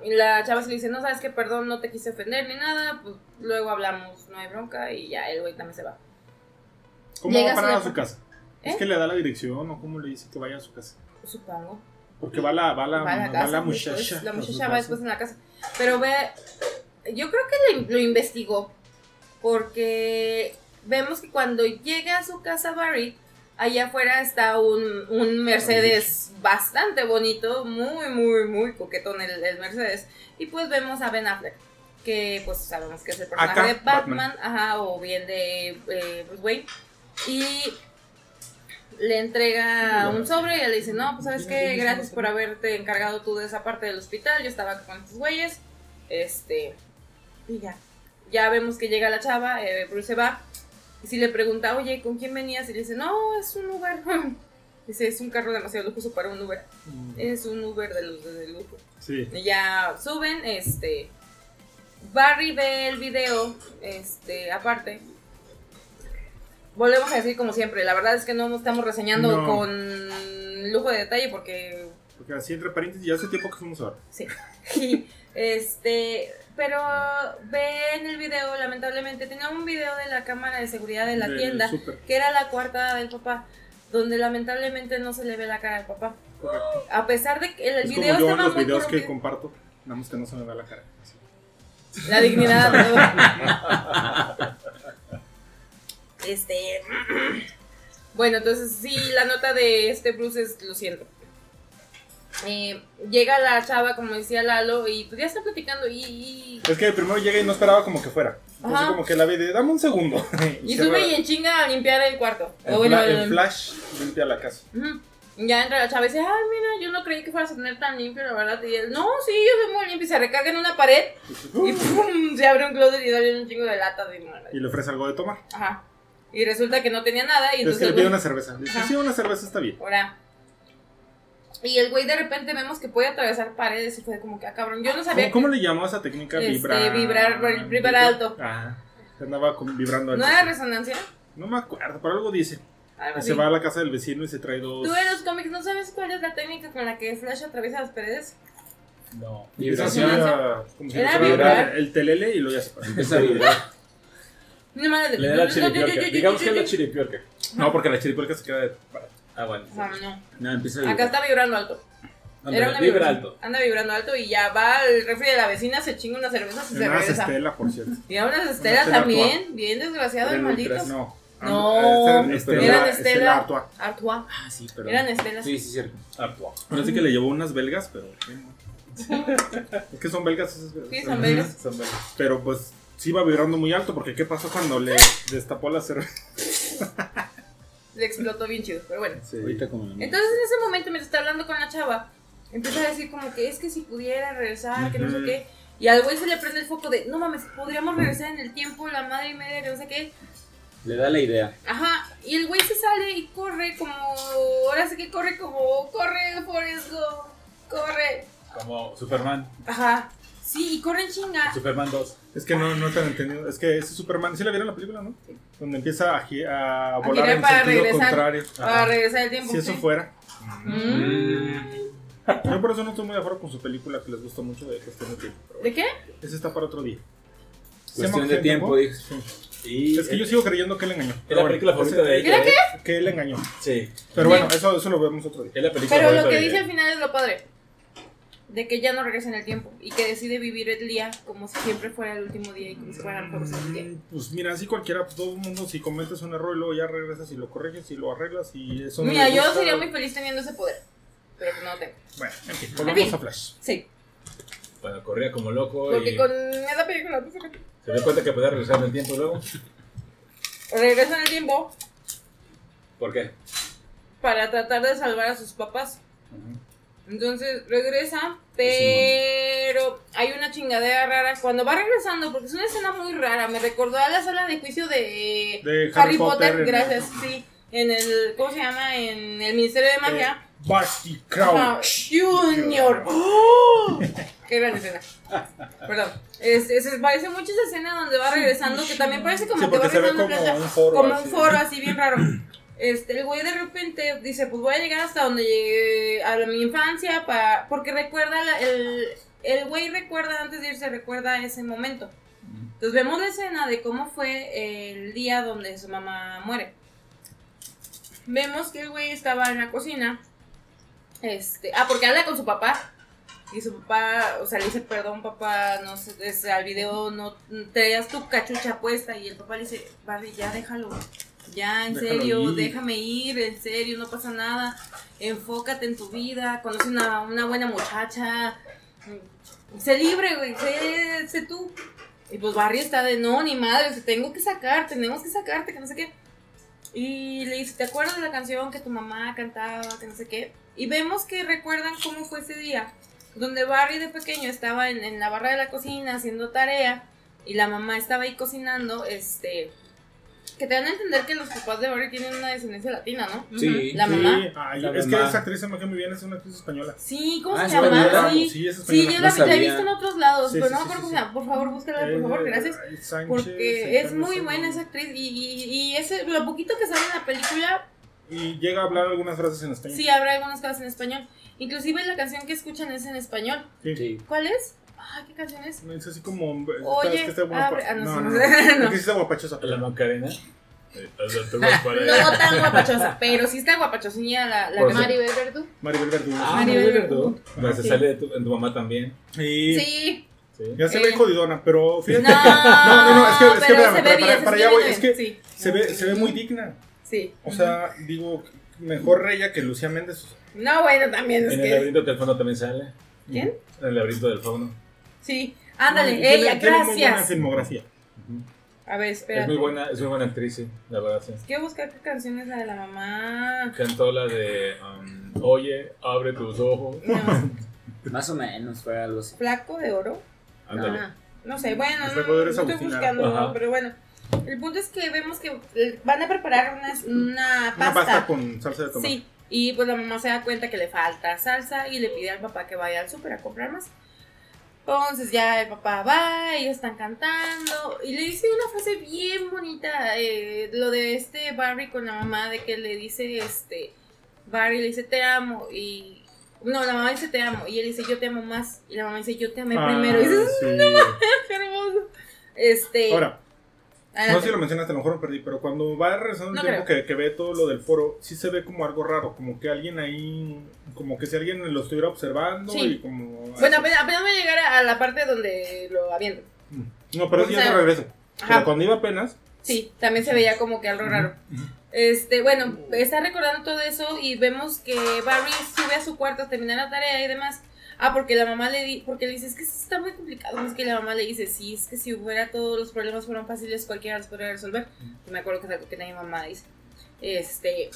y la chava se le dice, no sabes que perdón, no te quise ofender ni nada, pues luego hablamos, no hay bronca y ya el güey también se va. ¿Cómo Llega va a parar a su casa? Es ¿Eh? que le da la dirección o cómo le dice que vaya a su casa. Supongo. Porque va la, va la, va la va la después, muchacha. la a su muchacha va después en la casa. Pero ve, yo creo que lo, lo investigó, porque vemos que cuando llega a su casa Barry, allá afuera está un, un Mercedes bastante bonito, muy, muy, muy coquetón el, el Mercedes. Y pues vemos a Ben Affleck, que pues sabemos que es el personaje Acá, de Batman, Batman. ajá, o bien de eh, Bruce Wayne. Y le entrega un sobre y ella le dice, no, pues sabes qué, gracias por haberte encargado tú de esa parte del hospital, yo estaba con estos güeyes, este, y ya. Ya vemos que llega la chava, eh, Bruce se va, y si le pregunta, oye, ¿con quién venías? Y le dice, no, es un Uber. Dice, es un carro demasiado lujoso para un Uber. Mm, Es un Uber de los de lujo. Sí. Y ya suben, este, Barry ve el video, este, aparte. Volvemos a decir como siempre, la verdad es que no estamos reseñando No. con lujo de detalle porque Porque así entre paréntesis, ya hace tiempo que fuimos a ver. Sí. Y, este, pero ve en el video, lamentablemente, tenía un video de la cámara de seguridad de la tienda, que era la cuarta del papá, donde lamentablemente no se le ve la cara del papá. A pesar de que el, Es video como yo en los videos que comparto, nada más que no se me ve la cara. Así. La dignidad. este. Bueno, entonces sí, la nota de este Bruce es lo siento. Eh, llega la chava, como decía Lalo, y pues ya está platicando y, y, Es que primero llega y no esperaba como que fuera. Así Ajá. como que la ve de, dame un segundo. y sube va- y en chinga a limpiar el cuarto. En, O bueno, fla- en el- flash limpia la casa. Ya entra la chava y dice, ay, mira, yo no creí que fueras a tener tan limpio, la verdad. Y él, no, sí, yo soy muy limpio. Y se recarga en una pared y pum, se abre un closet y sale un chingo de latas de. Y le ofrece algo de tomar. Ajá. Y resulta que no tenía nada y Es que entonces... le pide una cerveza. Dice, Ajá. sí, una cerveza está bien. Ahora. Y el güey de repente vemos que puede atravesar paredes y fue como que, ah, cabrón, yo no sabía ¿Cómo, cómo le llamó a esa técnica? Este, Vibrar. vibrar- vibrar alto. Ajá. Se andaba con- vibrando que... alto. ¿No era resonancia? No me acuerdo, pero algo dice. Algo se va a la casa del vecino y se trae dos. ¿Tú en los cómics no sabes cuál es la técnica con la que Flash atraviesa las paredes? No. Vibración. a- como si Era fuera vibrar. el telele y luego ya se pasa. Empieza a vibrar. No mames, Le da la chiripiorca. Digamos que es la chiripiorca. No, porque la chiripiorca se queda de. Ah, bueno. Ah, no. No, empieza a Acá está vibrando alto. Anda, Era una vibra vibración. alto. Anda vibrando alto y ya va al refri de la vecina, se chinga una cerveza y se Una regresa. Estela, por cierto. Y a unas Estela Estela también, bien desgraciado el maldito. No. No, Estela, Estela, eran Estela Estela, Artois. Artois. Ah, sí, pero. Eran Estelas. Sí, sí, cierto. Artois. Parece que le llevó unas belgas, pero. es que son belgas esas Sí, son belgas. Son buenos. Pero pues sí iba vibrando muy alto, porque ¿qué pasó cuando le destapó la cerveza? Le explotó bien chido, pero bueno. Ahorita como. Entonces en ese momento, mientras está hablando con la chava, empieza a decir como que es que si pudiera regresar, que no sé qué. Y al güey se le prende el foco de, no mames, podríamos regresar en el tiempo, la madre y media, que no sé qué. Le da la idea. Ajá, y el güey se sale y corre como, ahora sí que corre como, corre Forrest Gump, corre. Como Superman. Ajá, sí, y corre en chinga. Superman 2. Es que no, no te han entendido. Es que ese Superman, ¿sí la vieron la película, no? Donde empieza a, gi- a volar en para sentido regresar. contrario. Para Ajá. regresar el tiempo. Si eso sí. fuera. Mm. Yo por eso no estoy muy de acuerdo con su película que les gustó mucho de cuestión de tiempo. ¿De qué? Ese está para otro día. ¿Se Cuestión de tiempo, dijo. Sí. Es que yo sigo creyendo que él engañó. Es la película bueno, favorita de ella. ¿eh? Que él engañó. Sí. Pero bueno, eso, eso lo vemos otro día. Es la película Pero lo que dice al final es lo padre. De que ya no regresa en el tiempo y que decide vivir el día como si siempre fuera el último día y como si fuera el el día. Mm, Pues mira, así cualquiera, pues, todo el mundo, si cometes un error y luego ya regresas y lo corriges y lo arreglas y eso no Mira, le yo gusta, sería muy feliz teniendo ese poder. Pero que no lo tengo. Bueno, en fin, En volvamos fin. a Flash. Sí, Bueno, corría como loco porque y con esa película pues, se dio cuenta que podía regresar en el tiempo luego. regresa en el tiempo ¿Por qué? para tratar de salvar a sus papás. Entonces regresa, pero hay una chingadera rara. Cuando va regresando, porque es una escena muy rara, me recordó a la sala de juicio de, De Harry Potter, gracias, sí. En el, ¿cómo se llama? En el Ministerio de Magia. Eh, Barty Ajá, Crouch. Junior. ¡Oh! Qué gran escena. Perdón. Es, es- parece mucho esa escena donde va regresando, que también parece como Sí, que va regresando como un foro. como así. un foro así bien raro. Este, el güey de repente dice, pues voy a llegar hasta donde llegué a mi infancia para porque recuerda la- el el güey recuerda antes de irse recuerda ese momento. Entonces vemos la escena de cómo fue el día donde su mamá muere. Vemos que el güey estaba en la cocina. Este, ah, porque habla con su papá. Y su papá, o sea, le dice, perdón papá, no sé, al video no traías tu cachucha puesta y el papá le dice, Barry, ya déjalo, ya en Déjalo serio, ir". déjame ir, en serio, no pasa nada, enfócate en tu vida, conoce una, una buena muchacha, sé libre, güey, sé, sé tú. Y pues Barry está de, no, ni madre, te tengo que sacar, tenemos que sacarte, que no sé qué. Y le dice, ¿te acuerdas de la canción que tu mamá cantaba, que no sé qué? Y vemos que recuerdan cómo fue ese día, donde Barry de pequeño estaba en, en la barra de la cocina haciendo tarea y la mamá estaba ahí cocinando, este, Que te dan a entender que los papás de Barry tienen una descendencia latina, ¿no? Sí. La Sí, mamá. ay, La es que mamá. esa actriz se me muy bien, es una actriz española. Sí, ¿cómo Ah, se ¿es llama? española? Sí. Sí, es Sí, española. yo No la, la he visto en otros lados, Sí, pero sí, no me sí, acuerdo sí, cómo se llama. Por favor, búscala, por favor, Eh, gracias. Sánchez, Porque es muy sí. buena esa actriz y, y, y ese, lo poquito que sale en la película, Y llega a hablar algunas frases en español. sí habrá algunas cosas en español. Inclusive la canción que escuchan es en español. Sí. Sí. ¿Cuál es? Ay, ¿qué canción es? Es así como. Oye, que está guapa- abre- ah, no, no, no, no. no. No. Es que sí está guapachosa. La Macarena. Eh, No tan guapachosa, pero sí está guapachosilla la, la. Maribel Verdú. Maribel Verdú. Ah, Maribel Verdú. Verdú. Pero se Sí. sale de tu, en tu mamá también. Sí. Sí. ya se Eh. ve jodidona, pero fíjate. No, no, no, es que, es que pero espérame, se ve para, bien, para- se para ve allá voy, es que sí. se ve, se ve muy digna. Sí. O sea, digo, mejor ella que Lucía Méndez. No, bueno, también es En el laberinto del fauno también sale. ¿Quién? En el laberinto del fauno. Sí. Ándale, ella, tiene muy buena gracias. filmografía. A ver, espera. Es muy buena, es muy buena actriz, sí, la verdad, sí. Quiero buscar qué canción es la de la mamá. Cantó la de um, Oye, abre tus ojos. No, Más o menos fue algo así. Flaco de oro. Ándale. Ah. No sé, bueno, no, estoy buscando, Ajá. pero bueno. El punto es que vemos que van a preparar una, una Una pasta. pasta con salsa de tomate. Sí, y pues la mamá se da cuenta que le falta salsa y le pide al papá que vaya al súper a comprar más. Entonces ya el papá va, ellos están cantando y le dice una frase bien bonita, eh, lo de este Barry con la mamá, de que le dice, este, Barry le dice te amo y... No, la mamá dice te amo y él dice yo te amo más y la mamá dice yo te amé Ah, primero. Y dices, sí. qué hermoso. Este... Ahora, no adelante. sé si lo mencionaste, a lo mejor lo perdí, pero cuando va regresando el No tiempo que, que ve todo lo del foro, sí se ve como algo raro, como que alguien ahí, como que si alguien lo estuviera observando Sí. y como... Bueno, apenas, apenas voy a llegar a, a la parte donde lo avientan. No, pero o ya regresa. ajá. Pero cuando iba apenas, Sí, también se veía como que algo raro. Este, bueno, está recordando todo eso y vemos que Barry sube a su cuarto a terminar la tarea y demás. Ah, porque la mamá le di, porque le dice, es que está muy complicado. Es que la mamá le dice, sí, es que si hubiera todos los problemas fueran fáciles, cualquiera los podría resolver. Y me acuerdo que es algo que mi mamá dice. Este,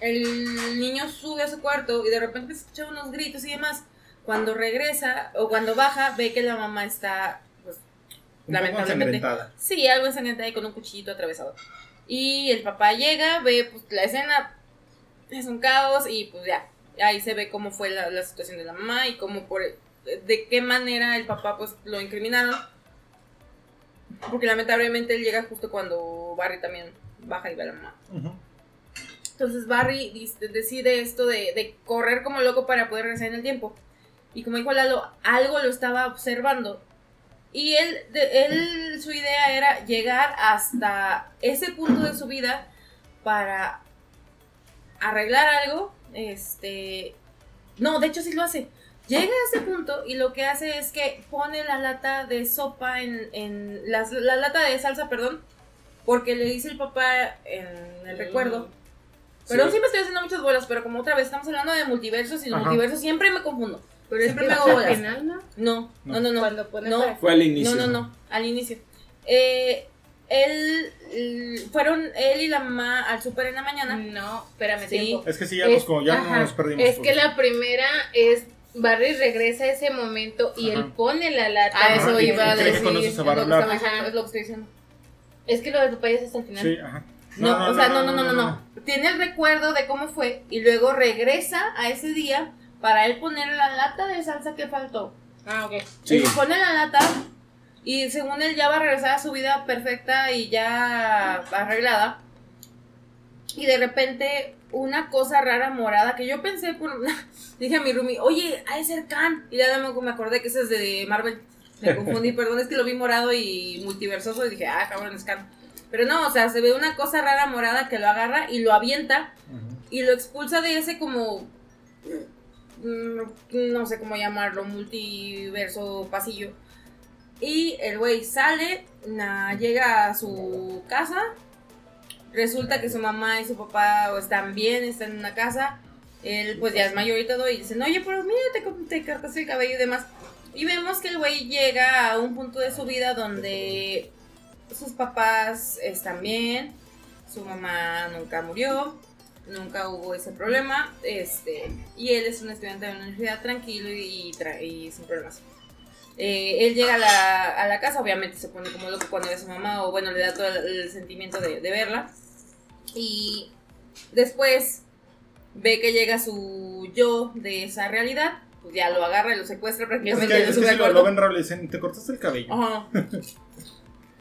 el niño sube a su cuarto y de repente se escucha unos gritos y demás. Cuando regresa o cuando baja, ve que la mamá está, pues, un poco lamentablemente. ensangrentada. Sí, algo ensangrentada ahí con un cuchillito atravesado. Y el papá llega, ve pues, la escena, es un caos y pues ya, ahí se ve cómo fue la, la situación de la mamá y cómo por, de qué manera el papá pues lo incriminaron. Porque lamentablemente él llega justo cuando Barry también baja y ve a la mamá. Entonces Barry decide esto de, de correr como loco para poder regresar en el tiempo. Y como dijo Lalo, algo lo estaba observando. Y él, de- él, su idea era llegar hasta ese punto de su vida para arreglar algo. Este. No, de hecho sí lo hace. Llega a ese punto y lo que hace es que pone la lata de sopa en. en las- la lata de salsa, perdón. Porque le dice el papá en el recuerdo. Perdón Sí. si me estoy haciendo muchas bolas, pero como otra vez estamos hablando de multiversos y los Ajá. multiversos siempre me confundo. Pero es Siempre que me hago bolas. final, ¿no? No, no, no, no. Cuando pone No. para- Fue al inicio. No, no, no, al inicio. Eh, él, l- fueron él y la mamá al súper en la mañana. No, espérame, Sí. tiempo. Es que sí, ya, Es- nos, como ya ajá, nos perdimos. Es que la primera es Barry regresa a ese momento y Ajá. él pone la lata. A Ajá, eso y- iba a decir. es lo que estoy diciendo. Es que lo de papá ya es hasta el final. Sí, ajá. No, o sea, no, no, no, no, no. Tiene el recuerdo de cómo fue y luego regresa a ese día para él poner la lata de salsa que faltó. Ah, ok. Sí. Y pone la lata y según él ya va a regresar a su vida perfecta y ya arreglada. Y de repente una cosa rara morada que yo pensé por... Dije a mi roomie, oye, ha de ser Khan. Y ya me me acordé que ese es de Marvel. Me confundí, perdón, es que lo vi morado y multiversoso y dije, ah, cabrón, es Khan. Pero no, o sea, se ve una cosa rara morada que lo agarra y lo avienta y lo expulsa de ese como mm, no sé cómo llamarlo, multiverso pasillo. Y el güey sale, na- llega a su casa, resulta que su mamá y su papá están bien, están en una casa, él pues ya es mayor y todo, y dicen, oye, pero mira, te, te cortaste el cabello y demás. Y vemos que el güey llega a un punto de su vida donde sus papás están bien, su mamá nunca murió, nunca hubo ese problema, este, y él es un estudiante de la universidad tranquilo y, tra- y sin problemas. Eh, él llega a la, a la casa, obviamente se pone como loco cuando ve a su mamá, o bueno, le da todo el, el sentimiento de, de verla. Y después ve que llega su yo de esa realidad, pues ya lo agarra y lo secuestra Es prácticamente. que, y lo es que sube si lo, ven raro le dicen, te cortaste el cabello. Ajá.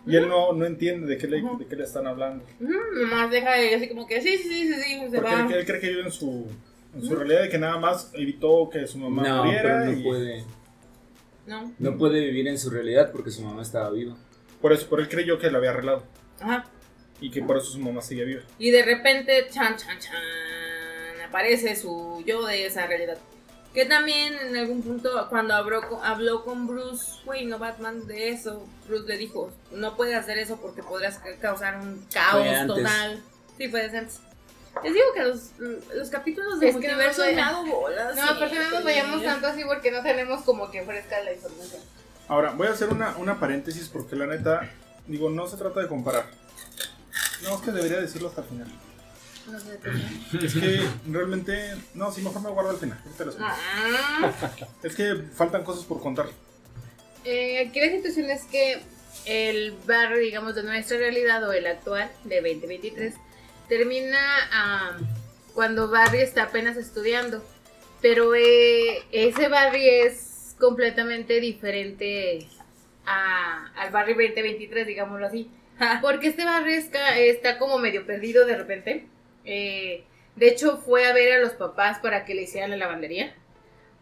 Y él no, no entiende de qué, le, Ajá. de qué le están hablando. Nomás deja de así como que sí, sí, sí, sí, sí, se Porque va. él, él cree que vive en su, en su realidad de que nada más evitó que su mamá No, muriera. pero no y puede. No. No puede vivir en su realidad porque su mamá estaba viva. Por eso, por él creyó que la había arreglado. Ajá. Y que por eso su mamá seguía viva. Y de repente, chan, chan, chan, aparece su yo de esa realidad. Que también en algún punto, cuando habló con, habló con Bruce Wayne o Batman de eso, Bruce le dijo, no puedes hacer eso porque podrías ca- causar un caos total. Sí, fue desde antes. Les digo que los, los capítulos de Es que no multiverso me vaya- ha dado bolas. No, sí, aparte no nos vayamos tanto así porque no tenemos como que fresca la información. Ahora, voy a hacer una, una paréntesis porque la neta, digo, no se trata de comparar. No, es que debería decirlo hasta el final. No sé, pues, Es que realmente, no, sí, mejor me guardo al final. Ah, Es que faltan cosas por contar. Eh, aquí la situación es que el barrio, digamos, de nuestra realidad o el actual de 2023 termina ah, cuando Barry está apenas estudiando. Pero eh, ese Barry es completamente diferente a- al Barry 2023, digámoslo así. Porque este Barry está, está como medio perdido de repente. Eh, de hecho, fue a ver a los papás para que le hicieran la lavandería.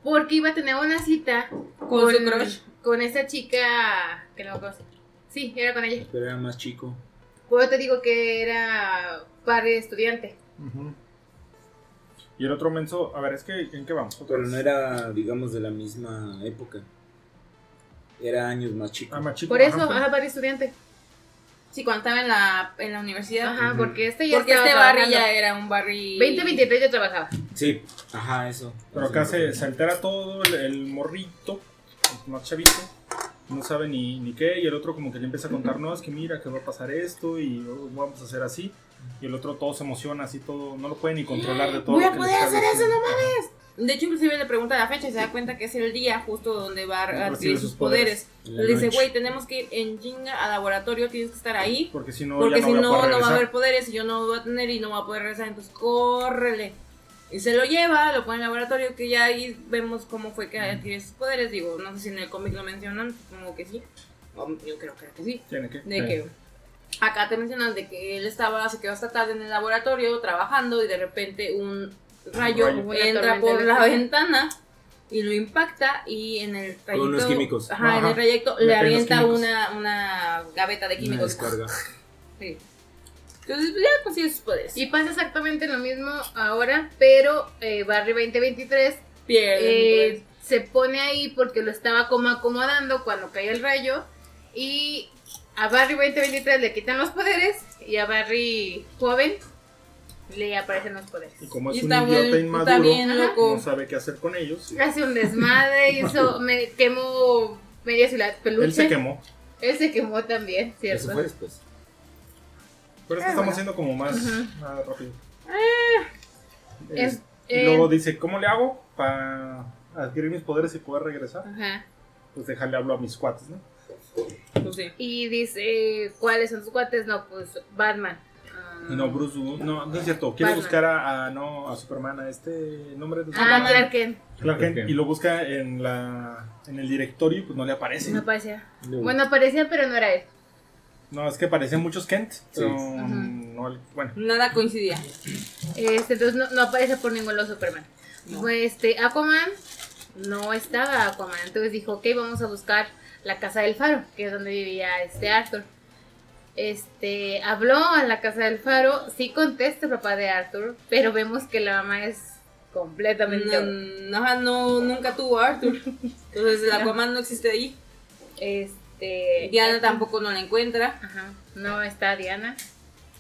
Porque iba a tener una cita Con su crush. con esa chica que no me acuerdo. Sí, era con ella. Pero era más chico. Pues te digo que era padre estudiante. Y el otro menso, a ver, es que, ¿en qué vamos? Otra Pero vez. no era, digamos, de la misma época. Era años más chico. Ah, más chico, Por eso, ajá. ajá, padre estudiante. Sí, cuando estaba en la, en la universidad. Ajá, porque este ya Porque estaba este Barry trabajando. ya era un Barry. 2023 ya trabajaba. Sí, ajá, eso. Pero acá se, se altera todo, el, el morrito, el más chavito, no sabe ni, ni qué, y el otro como que le empieza a contar, no, es que mira que va a pasar esto y oh, vamos a hacer así, y el otro todo se emociona, así todo, no lo puede ni controlar de todo. Voy a poder hacer eso, no mames. De hecho, inclusive le pregunta la fecha y se da cuenta que es el día justo donde va a adquirir sus poderes. La Le dice, güey, tenemos que ir en chinga al laboratorio, tienes que estar ahí. Porque si no, Porque si no, no, voy no va a haber poderes y yo no voy a tener y no va a poder regresar. Entonces, córrele. Y se lo lleva, lo pone en el laboratorio, que ya ahí vemos cómo fue que adquirió sus poderes. Digo, no sé si en el cómic lo mencionan, supongo que sí. Yo creo, creo que sí. Tiene que. De que acá te mencionan de que él estaba, se quedó hasta tarde en el laboratorio trabajando y de repente un rayo, rayo. Una entra por la ventana y lo impacta y en el trayecto, unos químicos. Ajá, en Ajá. el trayecto Le avienta una, una gaveta de Una químicos. descarga. Sí. Entonces pues, ya consigue sus poderes. Y pasa exactamente lo mismo ahora, pero eh, Barry 2023 pierde. eh, se pone ahí porque lo estaba como acomodando cuando cae el rayo. Y a Barry 2023 le quitan los poderes y a Barry joven le aparecen los poderes. Y como es Y un idiota bien, inmaduro, bien loco. no sabe qué hacer con ellos. y Hace un desmadre, hizo, me quemó media ciudad peluche. Él se quemó. Él se quemó también, ¿cierto? Eso fue después. Pero es que estamos haciendo como más, rápido. Es- Es- y eh, luego dice, ¿cómo le hago para adquirir mis poderes y poder regresar? Ajá. Pues dejarle hablo a mis cuates, ¿no? Pues sí. Y dice, ¿cuáles son tus cuates? No, pues Batman. Ah, no, Bruce, no, no es cierto. Quiere Batman. buscar a, a- no, a Superman, a este nombre de Ah, Superman. Clark Kent. Clark Kent, Clark Kent. y lo busca en la en el directorio y pues no le aparece. No aparecía. Bueno, aparecía, pero no era él. No, es que aparecen muchos Kent, pero no bueno. Nada coincidía. Este, entonces no, no aparece por ningún lado Superman. No. Pues este, Aquaman no estaba Aquaman. Entonces dijo, ok, vamos a buscar la casa del faro, que es donde vivía este Arthur. Este, habló a la casa del faro, sí contesta el papá de Arthur, pero vemos que la mamá es completamente... No, ajá, no, nunca tuvo a Arthur. Entonces el Aquaman no existe ahí. Este... Diana tampoco no la encuentra. Ajá, no está Diana.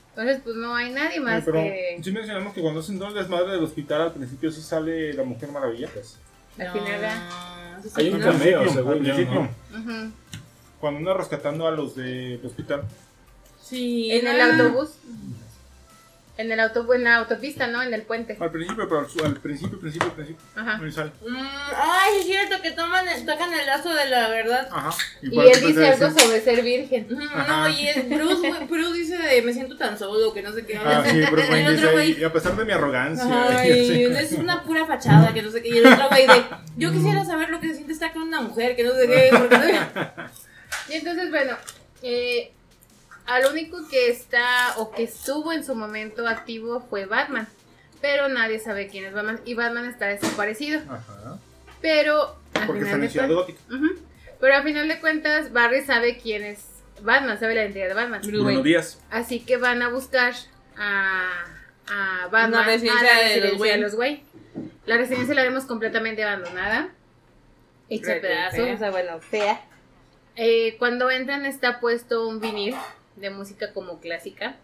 Entonces, pues no hay nadie más pero que... sí mencionamos que cuando hacen todo el desmadre del hospital al principio sí sale la Mujer Maravilla. pues. Al final. No, sí, Hay un no. Al cameo, principio, según principio, ¿no? Cuando anda rescatando a los del hospital. Sí, En el autobús. En, el auto, en la autopista, ¿no? En el puente. Al principio, pero al, al principio, principio, principio. Ajá. Mm, ay, es cierto que toman, tocan el lazo de la verdad. Ajá. Y él dice algo sobre ser virgen. Ajá. No, y el Bruce, Bruce dice de me siento tan solo, que no sé qué. Ah, sí, Bruce Wayne dice güey, y a pesar de mi arrogancia. Ay, y es una pura fachada, que no sé qué. Y el otro güey de, yo quisiera saber lo que se siente estar con una mujer, que no sé qué. Porque no- Y entonces, bueno, eh, al único que está o que estuvo en su momento activo fue Batman. Pero nadie sabe quién es Batman. Y Batman está desaparecido. Ajá. Pero Porque está en de Ciudad Gótica. Ujú. Pero al final de cuentas, Barry sabe quién es Batman, sabe la identidad de Batman. Wayne. Díaz. Así que van a buscar a, a Batman Una residencia a la de los residencia de los Wayne. La residencia la vemos completamente abandonada. Hecha pedazos. fea. O sea, bueno, fea. Eh, cuando entran está puesto un vinil de música como clásica.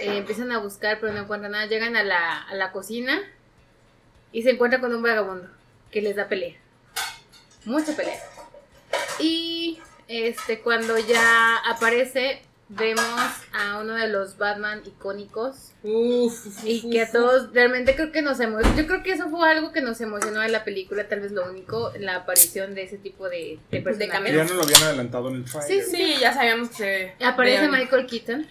Eh, empiezan a buscar, pero no encuentran nada. Llegan a la, a la cocina y se encuentran con un vagabundo que les da pelea. Mucha pelea. Y este, cuando ya aparece, vemos a uno de los Batman icónicos. Uf, Y que a todos realmente creo que nos emocionó. Yo creo que eso fue algo que nos emocionó de la película, tal vez lo único, la aparición de ese tipo de, de personajes. Ya no lo habían adelantado en el trailer. Sí, ya sabíamos que se. Aparece vean. Michael Keaton.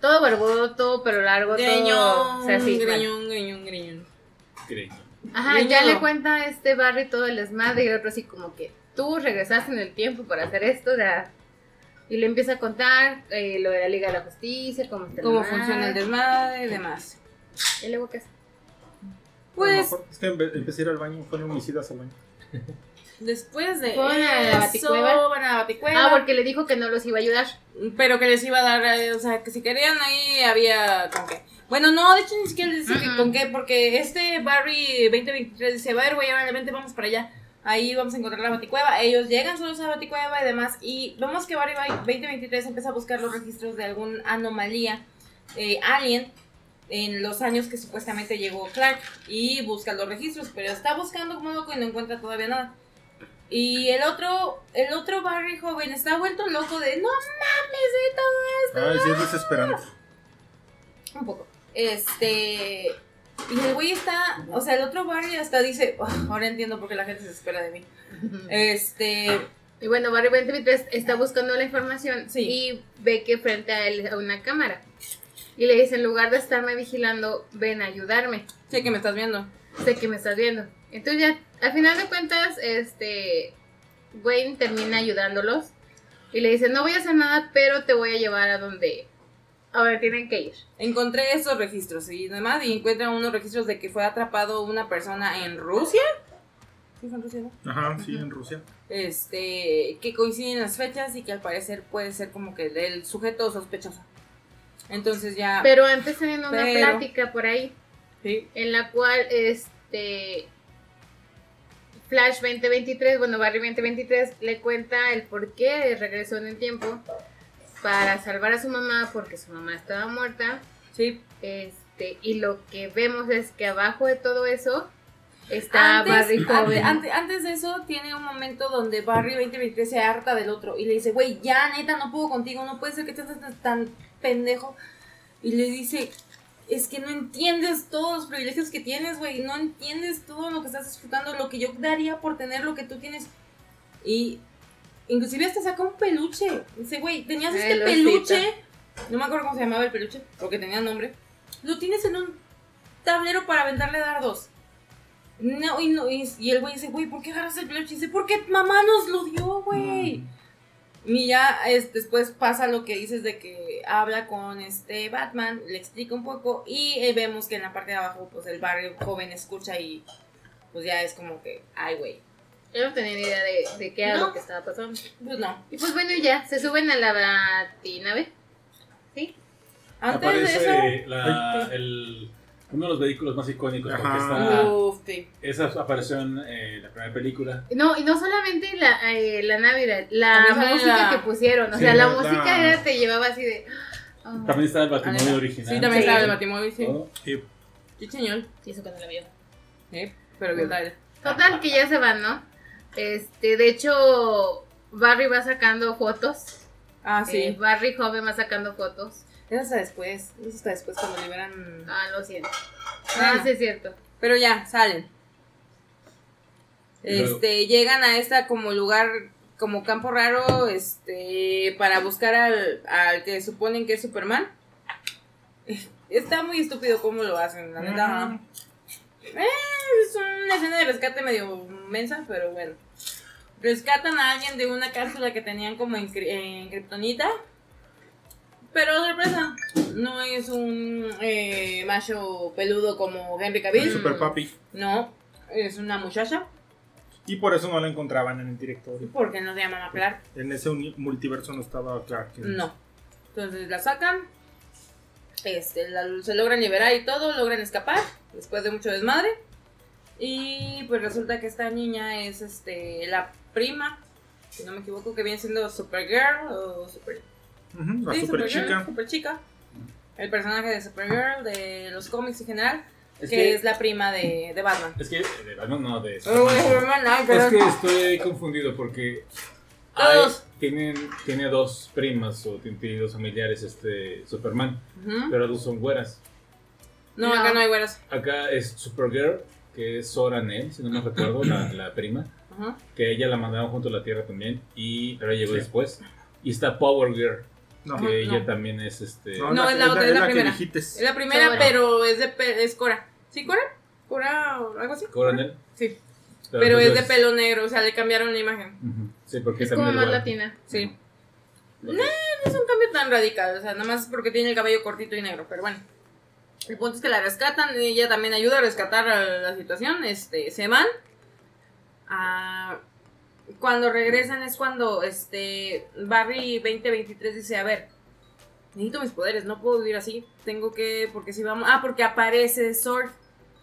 Todo barbudo, todo pero largo, todo. Greñón, O sea, sí, greñón, greñón, greñón. Greñón. Ajá, ya le cuenta a este Barry todo el desmadre y el otro así como que tú regresaste en el tiempo para hacer esto, o sea, y le empieza a contar eh, lo de la Liga de la Justicia, cómo está Cómo funciona el desmadre y demás. Y luego qué hace. Pues Es que empe- empecé a ir al baño, fueron homicidas al baño. después de Fueron a la Baticueva. van a la Baticueva. Ah, porque le dijo que no los iba a ayudar. Pero que les iba a dar, eh, o sea, que si querían ahí había con qué. Bueno, no, de hecho ni siquiera les dice que con qué, porque este Barry 2023 dice, va a ver, güey, ahora vente, vamos para allá. Ahí vamos a encontrar la baticueva. Ellos llegan solos a la baticueva y demás. Y vemos que Barry 2023 empieza a buscar los registros de alguna anomalía eh, alien en los años que supuestamente llegó Clark. Y busca los registros, pero está buscando como loco y no encuentra todavía nada. Y el otro, el otro Barry joven está vuelto loco de no mames de todo esto. Ay, sí, es desesperante. Un poco. Este. Y el güey está. O sea, el otro Barry hasta dice. "Ah, ahora entiendo por qué la gente se espera de mí. Este. Y bueno, Barry 2023 está buscando la información Sí. y ve que frente a él hay una cámara. Y le dice, en lugar de estarme vigilando, ven a ayudarme. Sé que me estás viendo. Sé que me estás viendo. Entonces ya, al final de cuentas, este, Wayne termina ayudándolos. Y le dice, no voy a hacer nada, pero te voy a llevar a donde, a donde tienen que ir. Encontré esos registros y demás. Y encuentran unos registros de que fue atrapado una persona en Rusia. Sí, fue en Rusia, ¿no? Ajá, sí, en Rusia. Este. Que coinciden las fechas y que al parecer puede ser como que del sujeto sospechoso. Entonces ya. Pero antes tienen una Pero- plática por ahí. sí. en la cual este Flash 2023, bueno, Barry 2023 le cuenta el por qué regresó en el tiempo para salvar a su mamá porque su mamá estaba muerta. Sí. Este, y lo que vemos es que abajo de todo eso está Antes, Barry joven. ante- antes de eso, tiene un momento donde Barry 2023 se harta del otro y le dice, güey, ya neta, no puedo contigo, no puede ser que estés tan, tan pendejo. Y le dice, es que no entiendes todos los privilegios que tienes, güey, no entiendes todo lo que estás disfrutando, lo que yo daría por tener lo que tú tienes. Y inclusive hasta saca un peluche. Dice, güey, tenías este peluche, no me acuerdo cómo se llamaba el peluche, porque tenía nombre. Lo tienes en un tablero para aventarle dardos. No, y, no, y, y el güey dice, güey, ¿por qué agarras el peluche? Y dice, porque mamá nos lo dio, güey. Y ya es, después pasa lo que dices de que habla con este Batman, le explica un poco y eh, vemos que en la parte de abajo pues el barrio joven escucha y pues ya es como que, ay güey, Yo no tenía ni idea de, de qué era No. lo que estaba pasando. pues no. Y pues bueno, ya, se suben a la batinave. ¿Sí? Antes de eso... la- el- uno de los vehículos más icónicos porque está, Uf, sí. esa apareció en eh, la primera película. No, y no solamente la, eh, la Navidad, la También música la- que pusieron. O Sí, sea, la la- música era, te llevaba así de. oh, También está el Batimóvil Ah, original. Sí, también Sí. estaba el Batimóvil, sí. Y Sí, señor. y eso cuando la vio. Sí, pero vio trailer. Total, que ya se van, ¿no? Este, de hecho, Barry va sacando fotos. Ah, Eh, sí. Barry joven va sacando fotos. Es hasta después. Es hasta después cuando liberan. Ah, lo siento. Ah. Ah, sí es cierto. Pero ya, salen. Este, llegan a esta como lugar, como campo raro, este, para buscar al, al que suponen que es Superman. Está muy estúpido cómo lo hacen, la neta. Eh, es una escena de rescate medio mensa, pero bueno. Rescatan a alguien de una cápsula que tenían como en, en Kryptonita. Pero sorpresa, no es un eh, macho peludo como Henry Cavill. Super papi. No, es una muchacha. Y por eso no la encontraban en el directorio. Porque no se llama Clark. En ese multiverso no estaba Clark. No. Entonces la sacan. Este, la- se logran liberar y todo, logran escapar después de mucho desmadre. Y pues resulta que esta niña es este la prima, si no me equivoco, que viene siendo Supergirl o Super, la sí, super Supergirl, chica. Super chica. El personaje de Supergirl de los cómics en general, Es que, que- es la prima de, de Batman. Es que, de Batman no, de Oh, Superman. Es que estoy confundido porque hay- Todos. Tienen, tiene dos primas o tiene dos familiares este Superman, Ujú. pero dos son güeras. No, No. acá no hay güeras. Acá es Supergirl, que es Sora Nell, si no me recuerdo, la, la prima, que ella la mandaron junto a la Tierra también, y pero ella llegó después. Y está Power Girl, No, que ella también es este... No, es la otra, es la primera. Es la primera, pero es de pe- es Cora. ¿Sí, Cora? ¿Cora o algo así? Cora Nell. Sí. Pero es de pelo negro, o sea, le cambiaron la imagen. Ujú, Sí, porque Es como más latina. Sí. Ok. No es un cambio tan radical, o sea, nada más porque tiene el cabello cortito y negro, pero bueno. El punto es que la rescatan, y ella también ayuda a rescatar a la situación, este, se van. Ah, cuando regresan es cuando este Barry 2023 dice, a ver, necesito mis poderes, no puedo vivir así, tengo que, porque si vamos, ah, porque aparece Sword.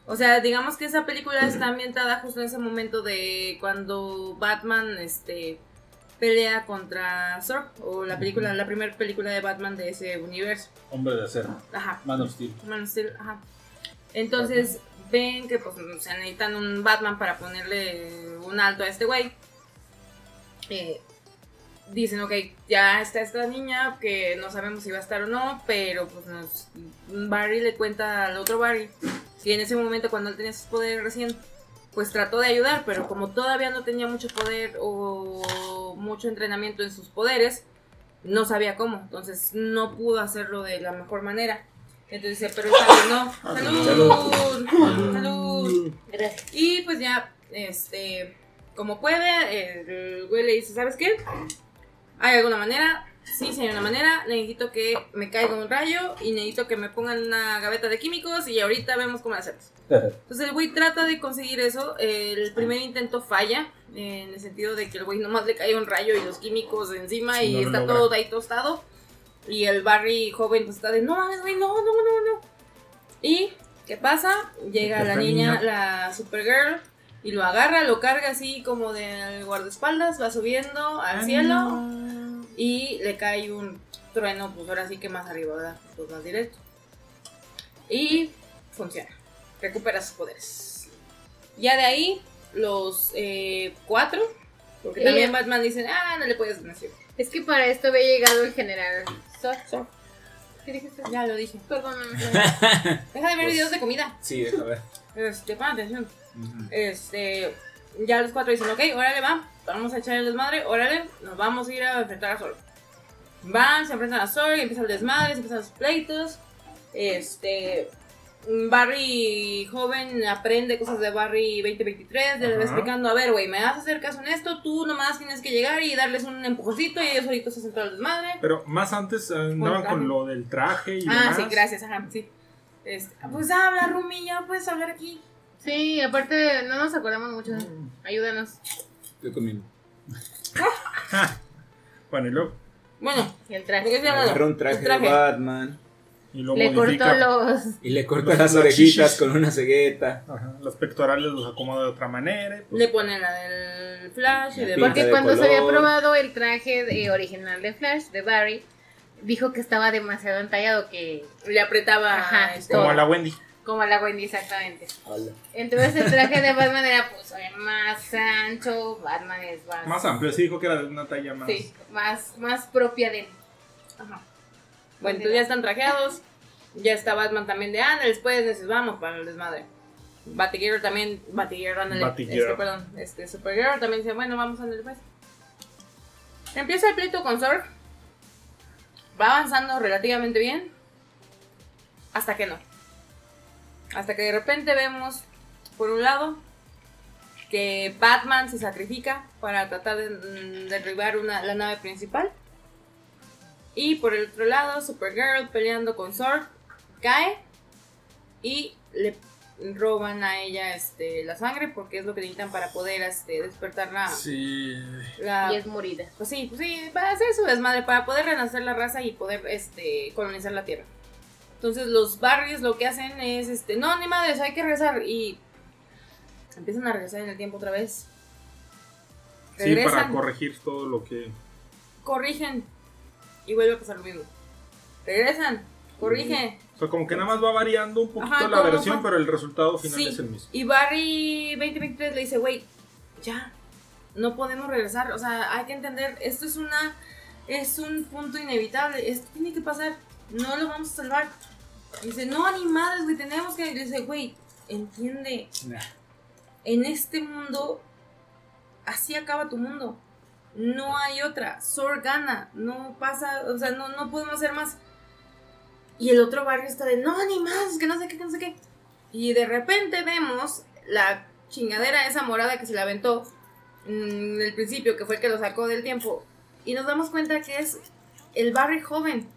O sea, digamos que esa película está ambientada justo en ese momento de cuando Batman, este, pelea contra Sword, o la película, la primera película de Batman de ese universo. Hombre de acero, Ajá. Man of Steel. Man of Steel, ajá. Entonces ven que pues se necesitan un Batman para ponerle un alto a este güey. Eh, dicen, ok, ya está esta niña que no sabemos si va a estar o no, pero pues nos, Barry le cuenta al otro Barry que en ese momento cuando él tenía sus poderes recién, pues trató de ayudar, pero como todavía no tenía mucho poder o mucho entrenamiento en sus poderes, no sabía cómo, entonces no pudo hacerlo de la mejor manera. Entonces dice, pero vez no. ¡Salud! ¡Salud! Gracias. Y pues ya, este, como puede, el güey le dice, ¿sabes qué? ¿Hay alguna manera? Sí, sí hay una manera. Necesito que me caiga un rayo y necesito que me pongan una gaveta de químicos y ahorita vemos cómo lo hacemos. Entonces el güey trata de conseguir eso. El primer intento falla, en el sentido de que el güey nomás le cae un rayo y los químicos encima y No está logra. todo ahí tostado. Y el Barry joven pues está de, no mames, güey, no, no, no, no. Y, ¿qué pasa? Llega la niña, niña. la Supergirl, y lo agarra, lo carga así como de guardaespaldas, va subiendo al cielo y le cae un trueno, pues ahora sí que más arriba, ¿verdad? Pues más directo. Y funciona. Recupera sus poderes. Ya de ahí, los eh, cuatro, porque Eh. también Batman dice, ah, no le puedes nacer. Es que para esto había llegado el general. Zod. ¿Qué dijiste? Ya lo dije. Perdóname. Deja de ver Pues- videos de comida. Sí, deja ver. Este, pon atención. Este, ya los cuatro dicen, ok, órale, va, vamos a echar el desmadre, órale, nos vamos a ir a enfrentar a Sol. Van, se enfrentan a Sol, y empieza el desmadre, se empiezan los pleitos. Este, Barry joven aprende cosas de Barry 2023, le va explicando, a ver, güey, me vas a hacer caso en esto, tú nomás tienes que llegar y darles un empujoncito y ellos solitos se hacen todo el desmadre. Pero más antes andaban con lo del traje y Ah, demás. sí, gracias, ajá, sí. Este, pues habla, Rumi, ya puedes hablar aquí. Sí, aparte no nos acordamos mucho. Ayúdanos. Estoy comiendo. Bueno, y luego, Bueno, Y el ¿de traje. qué estoy hablando? Agarra un traje, El traje. de Batman y lo Le modifica. cortó los. y le corta Los- las las orejitas chichis. con una cegueta. Ajá, los pectorales los acomoda de otra manera. y pues, Le ponen la del Flash y de pinta. Porque de cuando se había color. probado el traje de- original de Flash, de Barry, dijo que estaba demasiado entallado, que Le apretaba Ajá, este, como a la Wendy. Como la Wendy exactamente. Hola. Entonces el traje de Batman era pues más ancho, Batman es más, Más amplio, sí dijo que era de una talla más. sí, más, más propia de él. Ajá. Bueno, entonces ya están trajeados. Ya está Batman también de Ana. Después dices, vamos para el desmadre. Batgirl también. Batgirl, ándale. Batgirl. Este, perdón. Este, Supergirl también dice, bueno, vamos a andar pues. Empieza el pleito con Zorg. Va avanzando relativamente bien. Hasta que no. Hasta que de repente vemos, por un lado, que Batman se sacrifica para tratar de mm, derribar una, la nave principal. Y por el otro lado, Supergirl peleando con Zorg cae y le roban a ella este, la sangre porque es lo que necesitan para poder este, despertar la, Sí. la- Y es morida. pues sí, pues sí, va a hacer su desmadre para poder renacer la raza y poder este colonizar la tierra. Entonces los barrios lo que hacen es este, no, ni madres, hay que regresar y empiezan a regresar en el tiempo otra vez. Sí, para corregir todo lo que. corrigen y vuelve a pasar lo mismo. Regresan, corrigen. O sea, como que nada más va variando un poquito Ajá, la versión, pero el resultado final Sí. es el mismo. Y Barry 2023 le dice, güey, ya, no podemos regresar. O sea, hay que entender, esto es una, es un punto inevitable. Esto tiene que pasar. No lo vamos a salvar. Dice, no, ni madres, güey, tenemos que. Dice, güey, entiende. En este mundo, así acaba tu mundo. No hay otra. Sor gana. No pasa, o sea, no, no podemos hacer más. Y el otro barrio está de, no, ni más, que no sé qué, que no sé qué. Y de repente vemos la chingadera esa morada que se la aventó en el principio, que fue el que lo sacó del tiempo. Y nos damos cuenta que es el Barry joven.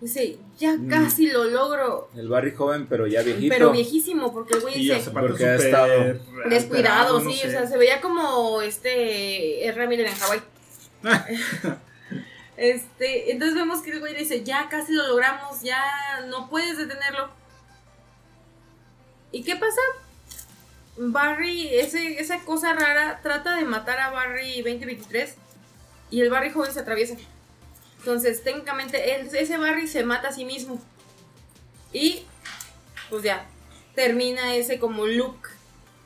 Dice, ya Mm. casi lo logro. El Barry joven, pero ya viejito. Pero viejísimo, porque el güey Y dice, hace parte Porque ha estado descuidado, no sí, sé. o sea, se veía como este R. Miller en Hawái. este, entonces vemos que el güey dice, ya casi lo logramos, ya no puedes detenerlo. ¿Y qué pasa? Barry, ese, esa cosa rara, trata de matar a Barry 2023 y el Barry joven se atraviesa. Entonces, técnicamente, él- ese Barry se mata a sí mismo. Y, pues ya, termina ese como loop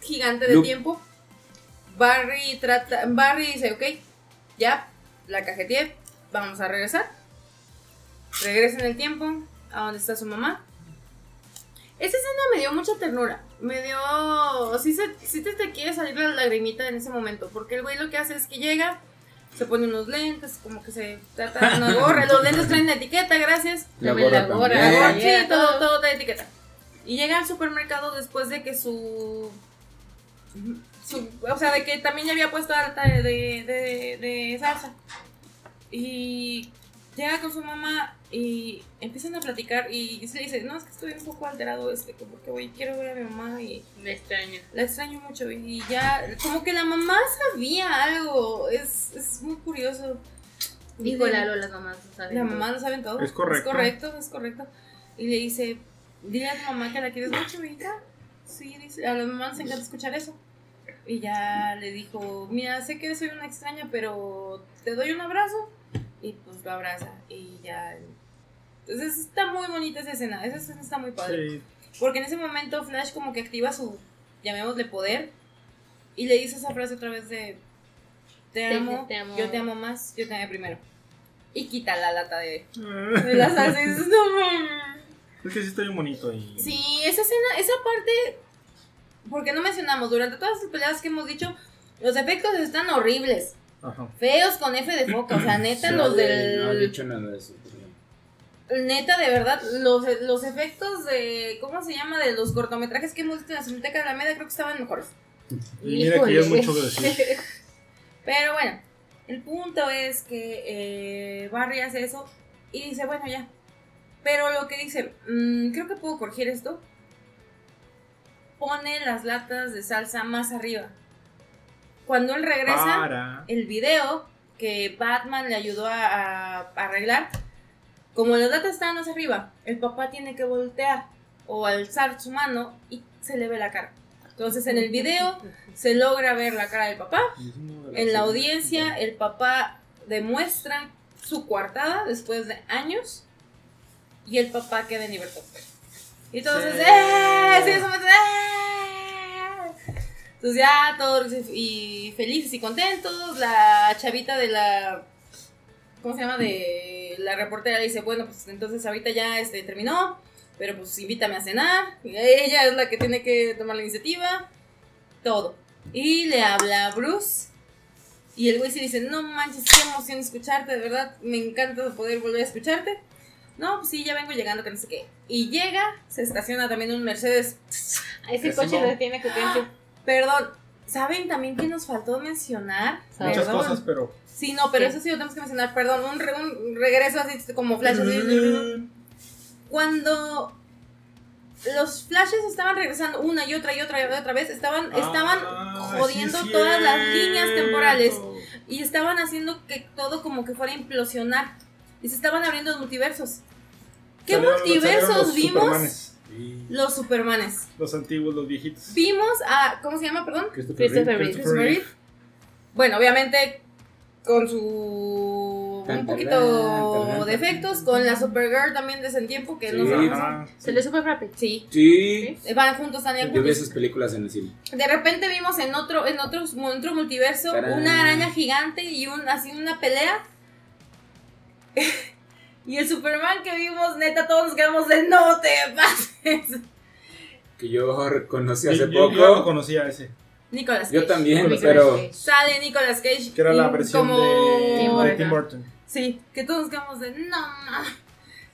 gigante de tiempo. Barry trata, Barry dice, ok, ya, la cajeteé, vamos a regresar. Regresa en el tiempo a donde está su mamá. Esa escena me dio mucha ternura. Me dio. Sí, se, sí te, te quiere salir la lagrimita en ese momento. Porque el güey lo que hace es que llega, se pone unos lentes, como que se trata de una gorra. Los lentes traen la etiqueta, gracias. La gorra la gorra, también. La gorra, ya sí, todo, todo. trae etiqueta. Y llega al supermercado después de que su. su- o sea, de que también ya había puesto alta de, de, de salsa. Y llega con su mamá y empiezan a platicar y se le dice, no, es que estoy un poco alterado, este, como que voy, quiero ver a mi mamá y Me extraño. la extraño mucho y ya, como que la mamá sabía algo, es, es muy curioso. Dijo Dice- Lalo, las mamás no saben. La todo. mamá no saben todo. Es correcto. Es correcto, es correcto. Y le dice, dile a tu mamá que la quieres mucho, hija. Sí, dice, a la mamá nos encanta escuchar eso. Y ya le dijo, mira, sé que soy una extraña, pero te doy un abrazo. Y pues lo abraza. Y ya. Entonces está muy bonita esa escena. Esa escena está muy padre. Sí, Porque en ese momento Flash como que activa su, llamémosle poder. Y le dice esa frase otra vez de, te amo, te amo. yo te amo más, yo te amé primero. Y quita la lata de, de la salsa y dices, no mames. Es que sí está bien bonito y. Sí, esa escena, esa parte, porque no mencionamos, durante todas las peleas que hemos dicho, los efectos están horribles, Ajá. feos con F de foca, o sea, neta, Sí, los No he del... dicho nada de eso. Neta, de verdad, los, los efectos de, ¿cómo se llama? De los cortometrajes que hemos visto en la Cineteca de la Media creo que estaban mejores. Y mira que ya es mucho que decir. Pero bueno, el punto es que eh, Barry hace eso y dice, bueno, ya. Pero lo que dice, mm, creo que puedo corregir esto. Pone las latas de salsa más arriba. Cuando él regresa, Para. el video que Batman le ayudó a arreglar, como las latas estaban más arriba, el papá tiene que voltear o alzar su mano y se le ve la cara. Entonces en el video se logra ver la cara del papá en la audiencia, el papá demuestra su coartada después de años y el papá queda en libertad. Y entonces, Sí. ¡eh! Sí, eso me- ¡eh! Entonces ya todos y felices y contentos. La chavita de la. ¿Cómo se llama? De la reportera le dice, bueno, pues entonces ahorita ya este, terminó, pero pues invítame a cenar. Ella es la que tiene que tomar la iniciativa. Todo. Y le habla a Bruce. Y el güey se dice, no manches, qué emoción escucharte, de verdad, me encanta poder volver a escucharte. No, pues sí, ya vengo llegando, que no sé qué. Y llega, se estaciona también un Mercedes. Ese Ese coche lo tiene que tener. Perdón, ¿saben también que nos faltó mencionar? Muchas Perdón. cosas, pero. Sí, no, pero ¿Qué? eso sí lo tenemos que mencionar. Perdón, un, re- un regreso así como flash. así. Cuando los flashes estaban regresando una y otra y otra y otra vez, estaban, estaban Ah, jodiendo sí, todas las líneas temporales y estaban haciendo que todo como que fuera a implosionar. Y se estaban abriendo los multiversos. ¿Qué Salieron- salieron multiversos los vimos? Supermanes, Los Supermanes. los antiguos, los viejitos. Vimos a. ¿Cómo se llama, perdón? Christopher Christopher Reeve. Reeve. Christopher Reeve. Bueno, obviamente con su Tan, un poquito tan, tan, de efectos, con la Supergirl también de ese tiempo que no Sí. Ah, Se le sube rápido. Sí, Sí. van juntos, salían Yo vi esas películas en el cine. De repente vimos en otro, en otro, en otro multiverso Tarán. una araña gigante y un, así una pelea. Y el Superman que vimos, neta, todos nos quedamos de no te pases. Que yo reconocí hace yo, yo poco. conocía ese. Nicolas Cage. Yo también, Nicolas pero. Cage. Sale Nicolas Cage. Que era la versión como- de, Tim de Burton. Tim Burton. Sí, que todos nos quedamos de no. ma".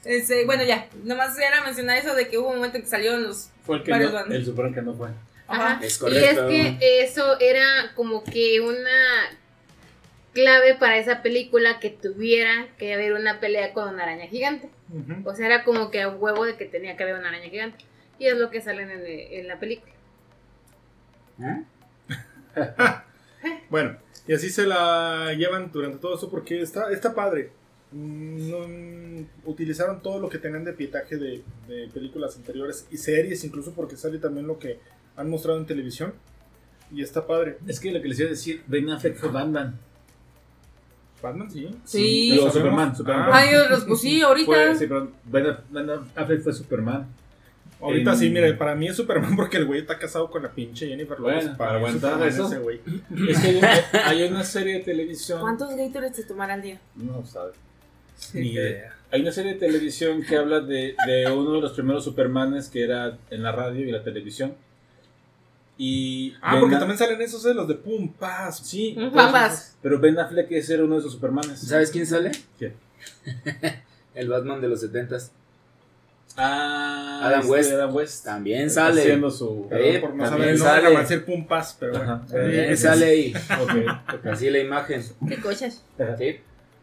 Este, bueno, ya, nomás era mencionar eso de que hubo un momento en que salieron los. Fue el que no, el Superman que no fue. Ajá. Es Y es que eso era como que una clave para esa película que tuviera que haber una pelea con una araña gigante. Ujú. O sea, era como que a huevo de que tenía que haber una araña gigante. Y es lo que sale en, el- en la película. ¿Eh? Bueno, y así se la llevan durante todo eso porque está, está padre. Mm, no, mm, utilizaron todo lo que tenían de pietaje de, de películas anteriores y series, incluso porque sale también lo que han mostrado en televisión. Y está padre. Es que lo que les iba a decir, Ben Affleck fue Batman. Batman, sí. Sí. Digo, ¿Lo sabemos? Superman, Superman. Ah. Ay, otros, pues sí, ahorita. Fue, sí, perdón, ben, Ben Affleck fue Superman. Ahorita En- sí, mira, para mí es Superman porque el güey está casado con la pinche Jennifer Lopez. Bueno, para aguantar eso. ese güey. Es que hay una, hay una serie de televisión. ¿Cuántos Gatorades se tomará al día? No sabes. Ni idea. Hay una serie de televisión que habla de, de uno de los primeros Supermanes que era en la radio y la televisión. Y Ah, Ben porque A- también salen esos de los de Pum, Paz. Sí, esos. Pero Ben Affleck ese era uno de esos Supermanes. ¿Sabes quién sale? ¿Quién? el Batman de los 70s. Ah, Adam este, West. Adam West. También sale. Haciendo su. Eh, por no también saber sale. a ser Pum, Paz, pero bueno. Eh, sale ahí. Ok, ok. Así la imagen. ¿Qué coches? Sí.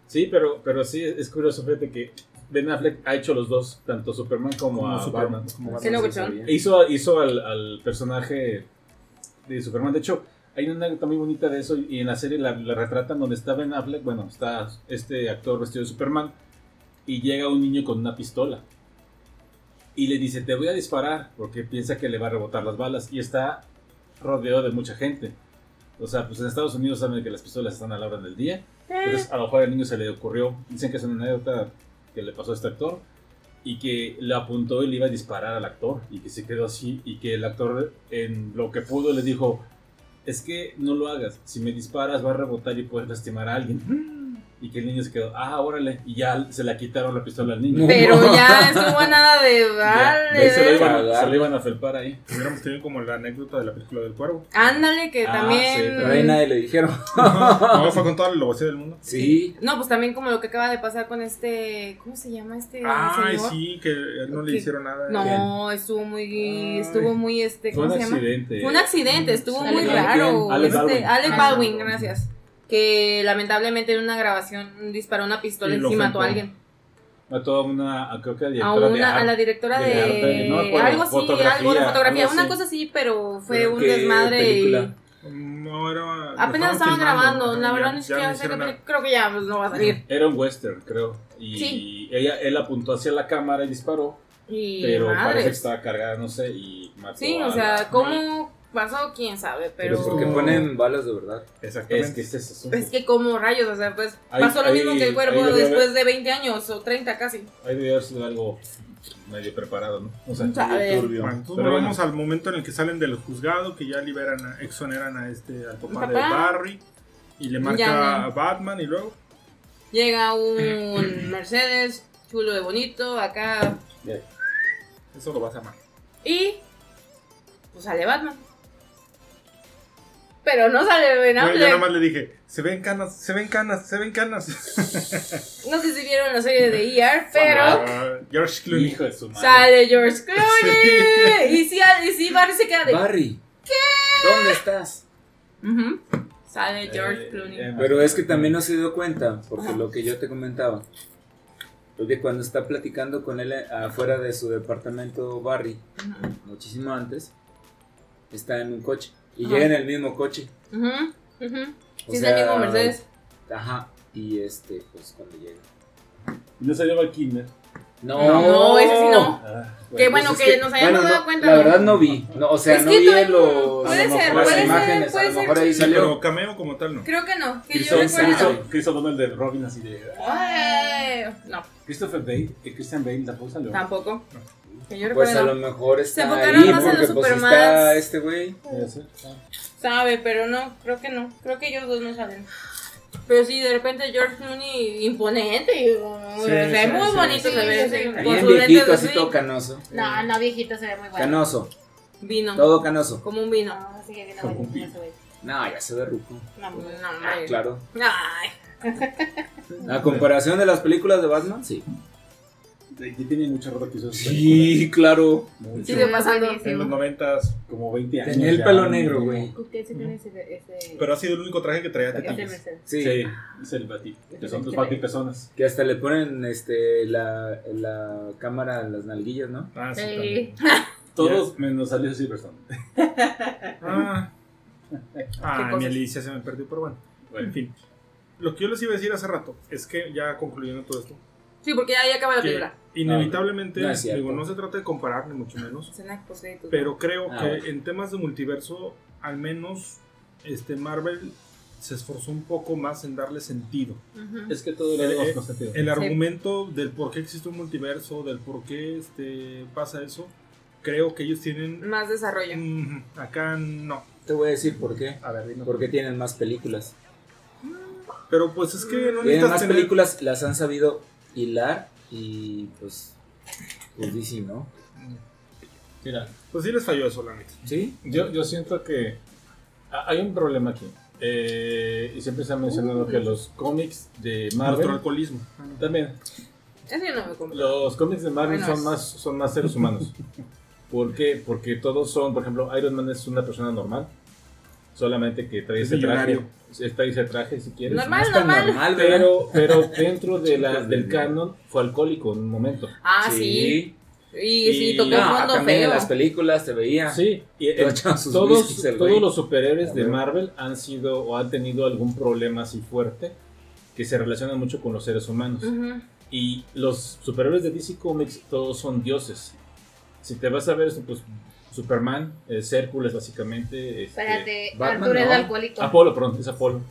Sí, pero, pero sí, es curioso, fíjate que Ben Affleck ha hecho los dos, tanto Superman como, Como a Superman, Batman. como. Hizo, hizo al, al personaje de Superman. De hecho, hay una anécdota muy bonita de eso y en la serie la, la retratan donde está Ben Affleck, bueno, está este actor vestido de Superman y llega un niño con una pistola y le dice, te voy a disparar porque piensa que le va a rebotar las balas y está rodeado de mucha gente. O sea, pues en Estados Unidos saben que las pistolas están a la hora del día. Entonces, a lo mejor al niño se le ocurrió, dicen que es una anécdota que le pasó a este actor, y que le apuntó y le iba a disparar al actor, y que se quedó así, y que el actor en lo que pudo le dijo, es que no lo hagas, si me disparas va a rebotar y puedes lastimar a alguien. Y que el niño se quedó, ah, órale, y ya se le quitaron la pistola al niño. Pero ya estuvo a nada de vale. se, lo iban, se lo iban a felpar ahí. Hubiéramos tenido como la anécdota de la película del cuervo. Ándale, que Ah, también. sí, Pero ahí nadie le dijeron. No, fue con toda la lobocía del mundo. Sí. No, pues también como lo que acaba de pasar con este. ¿Cómo se llama este Ay, señor? sí, que a no le hicieron nada. No, estuvo muy. Estuvo muy este. Fue ¿Cómo un se llama? accidente. Fue un accidente, estuvo Sí. muy ¿Alec raro. Alec Este, Baldwin. Ah. Baldwin, gracias. Que lamentablemente en una grabación disparó una pistola Y y mató a alguien. Mató a una, a- creo que a A, directora de una, a la directora de de. arte, no acuerdo, algo así, algo de fotografía. algo Una cosa así, pero fue ¿Pero un desmadre película? No, era. Apenas estaban grabando, la verdad ni siquiera sé qué creo que ya pues, no va a salir. Era un western, creo. Y Sí. ella, él apuntó hacia la cámara y disparó, Y pero parece que estaba cargada, no sé, y mató Sí, a o sea, la- ¿cómo pasó? ¿Quién sabe? Pero... Pero porque ponen balas de verdad. Exactamente. Es que este es el asunto. Es que como rayos, o sea, pues pasó lo mismo que el debió después de 20 años o 30 casi. Ahí debió haber sido algo medio preparado, ¿no? O sea, Sabe. turbio. Bueno, entonces Pero volvemos al momento en el que salen del juzgado, que ya liberan, a, exoneran a este, al papá, de. Barry, y le marca Ya a Batman y luego. Llega un Mercedes, chulo de bonito, acá. Eso lo vas a amar. Y. Pues sale Batman. Pero no sale Ben Bueno, yo Affleck. nada más le dije, se ven canas, se ven canas, se ven canas. No sé si vieron la serie de ER, pero. George Clooney. Hijo de su madre. Sale George Clooney. Y sí, y sí, Barry se queda de. Barry, ¿dónde estás? Sale George Eh, Clooney. eh, Pero es que también no se dio cuenta, porque Ajá. lo que yo te comentaba, es que cuando está platicando con él eh, afuera de su departamento Barry, muchísimo antes, está en un coche y Ajá. llega en el mismo coche. Ujú, ujú. O Sí, es el mismo Mercedes. Ajá, y este, pues cuando llega. No salió Val Kilmer. No, No, ese sí no. Ah, Qué bueno Pues es que nos hayamos bueno, dado no, cuenta, La ¿no? verdad no vi, no, o sea, Es no que vi los, puede a lo ser, puede las ser, imágenes, puede a lo ser, mejor ahí sí. Sí, salió. pero cameo como tal no. Creo que no. Que Chris yo recuerdo. Chris- O'Donnell de Robin así de... Ay, No, Christopher Bale, que Christian Bale tampoco salió. tampoco. Que yo Pues a recuerdo. lo mejor está enfocaron ahí más en porque los pues Supermans. está este güey. Sabe, pero no, creo que no. Creo que ellos dos no salen. Pero sí, de repente George Clooney imponente y uh, se ve sí, muy sí, bonito, sí, se ve. sí, sí. Bien sus viejito, así todo canoso. No, no, viejito se ve muy bueno. Canoso, Vino. todo canoso. Como un vino. No, sigue viendo bonito ese güey. No, ya se ve ruco. No, no, Ah, hombre. claro. Ay. A comparación de las películas de Batman, sí. Y tiene mucha ropa que hizo. Sí, claro. Mucho. Sigue pasando. En los noventas. Como 20 años. Tenía el ya. pelo negro, güey. ¿Qué sí tiene ese, ese, Pero ha sido el único traje que traía tetillas. Sí. Sí, es el bati. Que son tus batipezonas. Que hasta le ponen este la, la cámara en las nalguillas, ¿no? Ah, sí. También. Todos menos salió Silverstone. Ah, ¿Qué ah mi? Alicia se me perdió, pero bueno. En fin. Lo que yo les iba a decir hace rato es que ya concluyendo todo esto, Sí, porque ya, ya acaba la película. inevitablemente, No digo, se trata de comparar ni mucho menos, pero creo Ah, que bueno. en temas de multiverso, al menos este Marvel se esforzó un poco más en darle sentido. Es que todo lo Eh, eh, sentido. El Sí. argumento del por qué existe un multiverso, del por qué este, pasa eso, creo que ellos tienen... Más desarrollo. Mm, acá no. Te voy a decir por qué. A ver, dime. Porque tienen más películas. Pero pues es que no Tienen más tener- películas, las han sabido hilar y pues. Pues DC, ¿no? Mira, Pues sí les falló eso, la neta. ¿Sí? yo, yo siento que ha- hay un problema aquí. Eh, y siempre se ha mencionado que los cómics de Nuestro Marvel alcoholismo. también Ese yo no me compro. Los cómics de Marvel Bueno, son es- más, son más seres humanos. ¿Por qué? Porque todos son, por ejemplo, Iron Man es una persona normal. Solamente que trae Es ese traje. Trae ese traje si quieres. Normal, No normal. Pero, pero dentro de la, del de- canon fue alcohólico en un momento. Ah, sí. Y sí, Y- tocó No, fondo también feo. en las películas te veía. Sí, y el- sus todos, todos los superhéroes de. Marvel han sido o han tenido algún problema así fuerte que se relaciona mucho con los seres humanos. Ujú. Y los superhéroes de DC Comics todos son dioses. Si te vas a ver, pues Superman, es Hércules básicamente. este, Espérate, Batman, Arturo es alcohólico. Apolo, perdón, es Apolo.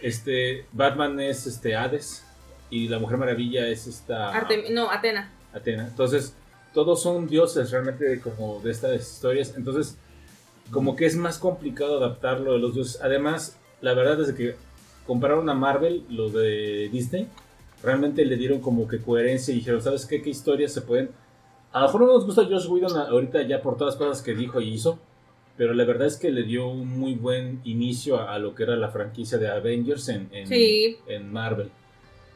Este, Batman es este Hades y la Mujer Maravilla es esta Artem- no, Atena. Atena. Entonces, todos son dioses realmente como de estas historias. Entonces, como que es más complicado adaptarlo de los dioses. Además, la verdad es que compararon a Marvel, los de Disney, realmente le dieron como que coherencia y dijeron, ¿sabes qué? ¿Qué historias se pueden...? A lo mejor no nos gusta Josh Whedon ahorita ya por todas las cosas que dijo y hizo, pero la verdad es que le dio un muy buen inicio a, a lo que era la franquicia de Avengers en, en, Sí. en Marvel.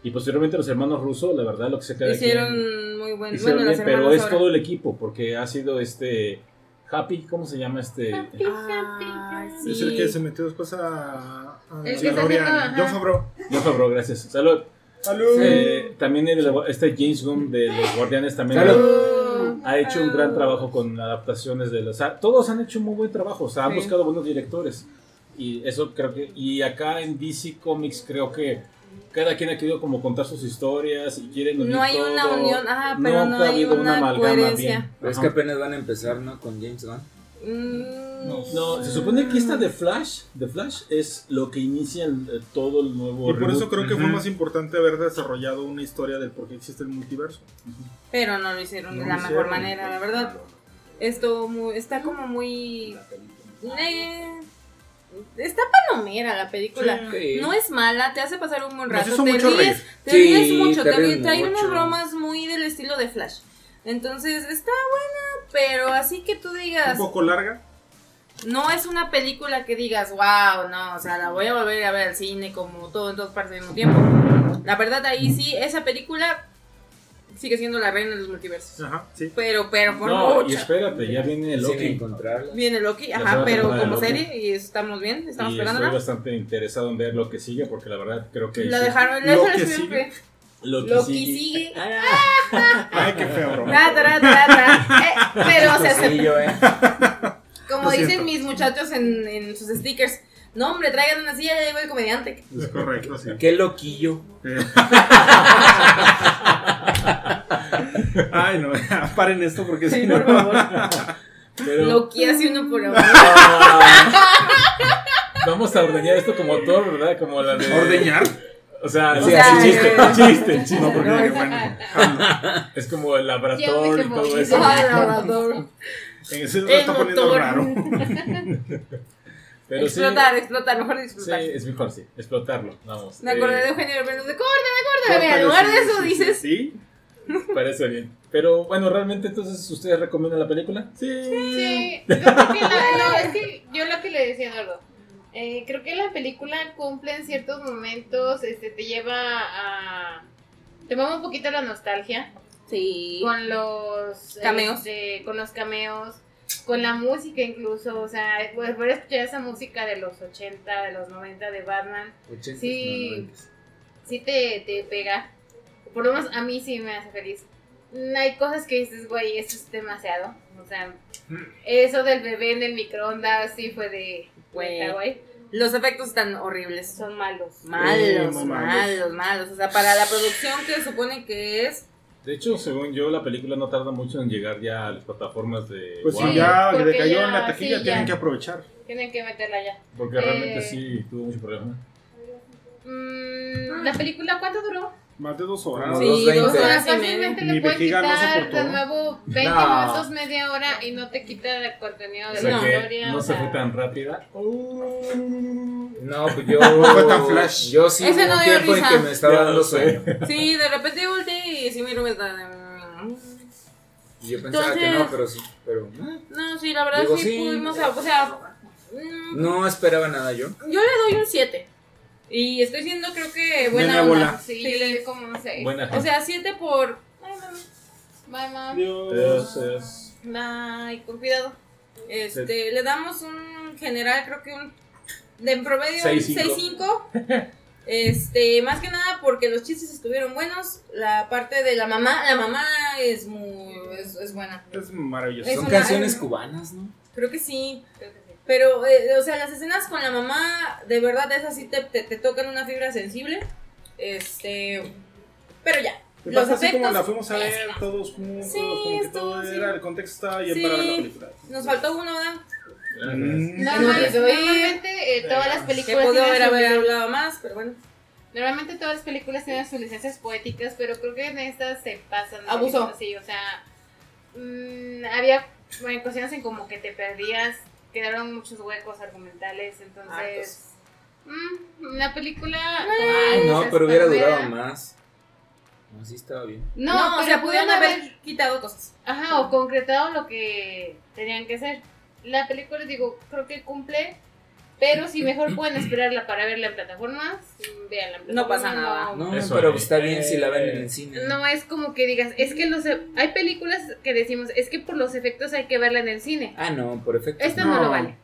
Y posteriormente los hermanos Russo, la verdad, lo que se queda Hicieron muy buen. Hicieron bueno, bien, pero es ahora. todo el equipo, porque ha sido este Happy, ¿cómo se llama este? Happy, Ay, happy, sí. Es el que se metió después a. a El que. John Favreau. Yo Favreau, gracias. Salud. ¡Salud! Eh, también el- este James Gunn de los Guardianes también Salud. Ha hecho un gran trabajo con adaptaciones de los... o sea, todos han hecho un muy buen trabajo, o sea, han Sí. buscado buenos directores. Y eso creo que... Y acá en DC Comics creo que cada quien ha querido como contar sus historias y quieren unir No hay una todo. unión, ajá, pero no, ha hay habido una, amalgama coherencia. bien. Pero es que apenas van a empezar, ¿no? Con James Gunn. Mm, No, se supone que esta de Flash, de Flash es lo que inicia el- eh, todo el nuevo Y por eso reboot. creo que fue más importante haber desarrollado una historia del por qué existe el multiverso. Pero no lo hicieron No de lo la mejor hicieron. manera, la verdad. Esto muy, está como muy. eh, está palomera la película. Sí. No es mala, te hace pasar un buen Nos rato. hizo te mucho ríes, reír. te Sí, ríes mucho, te te ríes ríes, trae unas mucho. bromas muy del estilo de Flash. Entonces está buena, pero así que tú Un digas, poco larga. No es una película que digas, wow, no, o sea, la voy a volver a ver al cine como todo en todas partes al mismo tiempo. La verdad ahí sí, esa película sigue siendo la reina de los multiversos. Ajá, sí. Pero, pero por No, y espérate, ya viene Loki. encontrarla. Viene Loki, ajá, pero como Loki. serie y estamos bien, estamos Y estoy esperándola. bastante interesado en ver lo que sigue porque la verdad creo que La sí. dejaron, Lo la que sigue. siempre. Loki, Loki sigue. sigue. Ay, qué feo, ra. Eh, pero, o sea, se- eh. como Lo dicen siento. mis muchachos en, en sus stickers, no hombre, traigan una silla, ya llegó el comediante. Es correcto, sí. Qué loquillo. Ay, no, paren esto porque si Sí, no. por favor. Pero Loki hace uno por amor. vamos a ordeñar esto como Thor, ¿verdad? Como la de. ¿Ordeñar? O sea, Sí, sí, así chiste, es. chiste, chiste. No, porque No, bueno. Es como el laboratorio y todo eso. Ay, labrador. Ese lo poniendo motor. raro. Pero sí. explotar, explotar, mejor Sí, disfrutar. es mejor, sí. Explotarlo, vamos. Me acordé Eh, de Eugenio Derbez de córtale. Mira, en lugar de eso dices. Sí. Parece bien. Pero bueno, realmente entonces, ¿ustedes recomiendan la película? Sí. Sí, yo creo que la- no, es que yo lo que le decía a Eduardo, eh, creo que la película cumple en ciertos momentos, este, te lleva a... Te mueve un poquito la nostalgia Sí. con los Cameos. este, con los cameos, con la música incluso, o sea, pues, poder escuchar esa música de los 80, de los 90 de Batman, 80, Sí. sí te, te pega. Por lo menos a mí sí me hace feliz. Hay cosas que dices, güey, eso es demasiado. O sea, eso del bebé en el microondas sí fue de. Güey. Güey. Los efectos están horribles. Son malos. Malos, muy malos, malos. malos. O sea, para la producción que supone que es. De hecho, según yo, la película no tarda mucho en llegar ya a las plataformas de. Pues Warner, sí, ya porque le cayó ya- en la taquilla, sí, tienen ya. que aprovechar. Tienen que meterla ya. Porque realmente Eh. sí tuvo mucho problema. Mm, ¿La película cuánto duró? Más de dos horas. No, Sí, dos dos horas y Fácilmente le puede vejiga no quitar soportó. de nuevo 20 No. minutos, media hora y no te quita el contenido O de sea la historia. no o se sea, fue tan rápida. No, pues yo. No fue tan flash. Yo sí Ese hubo no un dio tiempo en risa. que me estaba Ya dando sueño. Sí, de repente volteé y sí, está. mm. Y Yo pensaba que Entonces- no, pero sí. Pero eh, No, sí, la verdad Digo, sí, sí. pudimos. O sea, mm, no esperaba nada yo. yo le doy un 7. Y estoy siendo, creo que buena onda. Sí, yo le di como un 6. Buena O sea, 7 por. Ay, mami. Bye, mom. Dios. Entonces, Ay, con cuidado. Este, le damos un general, creo que un. De en promedio, un 6-5. 6-5. Este, más que nada porque los chistes estuvieron buenos. La parte de la mamá, la mamá es muy. es, es buena. Es maravilloso. Es Son una- canciones es- cubanas, ¿no? Creo que sí. Pero, eh, o sea, las escenas con la mamá, de verdad, esas sí te, te, te tocan una fibra sensible. Este. Pero ya. Los pasa así como efectos, la fuimos a ver todos juntos, Sí, como que todo sí. era, el contexto estaba bien Sí. para ver la película. Nos faltó uno, ¿verdad? Mm. Normalmente, Que no te doy. normalmente, eh, todas las Que películas pudo tienen haber, sus haber licen- hablado más, pero bueno. Normalmente todas las películas tienen sus licencias poéticas, pero creo que en estas se pasan. poquito así, o sea, mm, había bueno, cuestiones en como que te perdías, quedaron muchos huecos argumentales, entonces... mm, la película... Ay, no, pero hubiera durado más. No, sí estaba bien. No, No, o sea, pudieron haber quitado cosas. Ajá, o concretado lo que tenían que hacer. La película, digo, creo que cumple, pero si mejor pueden esperarla para verla en plataformas, véanla en plataformas. No pasa nada. No, Eso pero es. está bien si la ven en el cine. No es como que digas, es que los e- hay películas que decimos, es que por los efectos hay que verla en el cine. Ah, no, por efecto. Esta no, No. lo vale.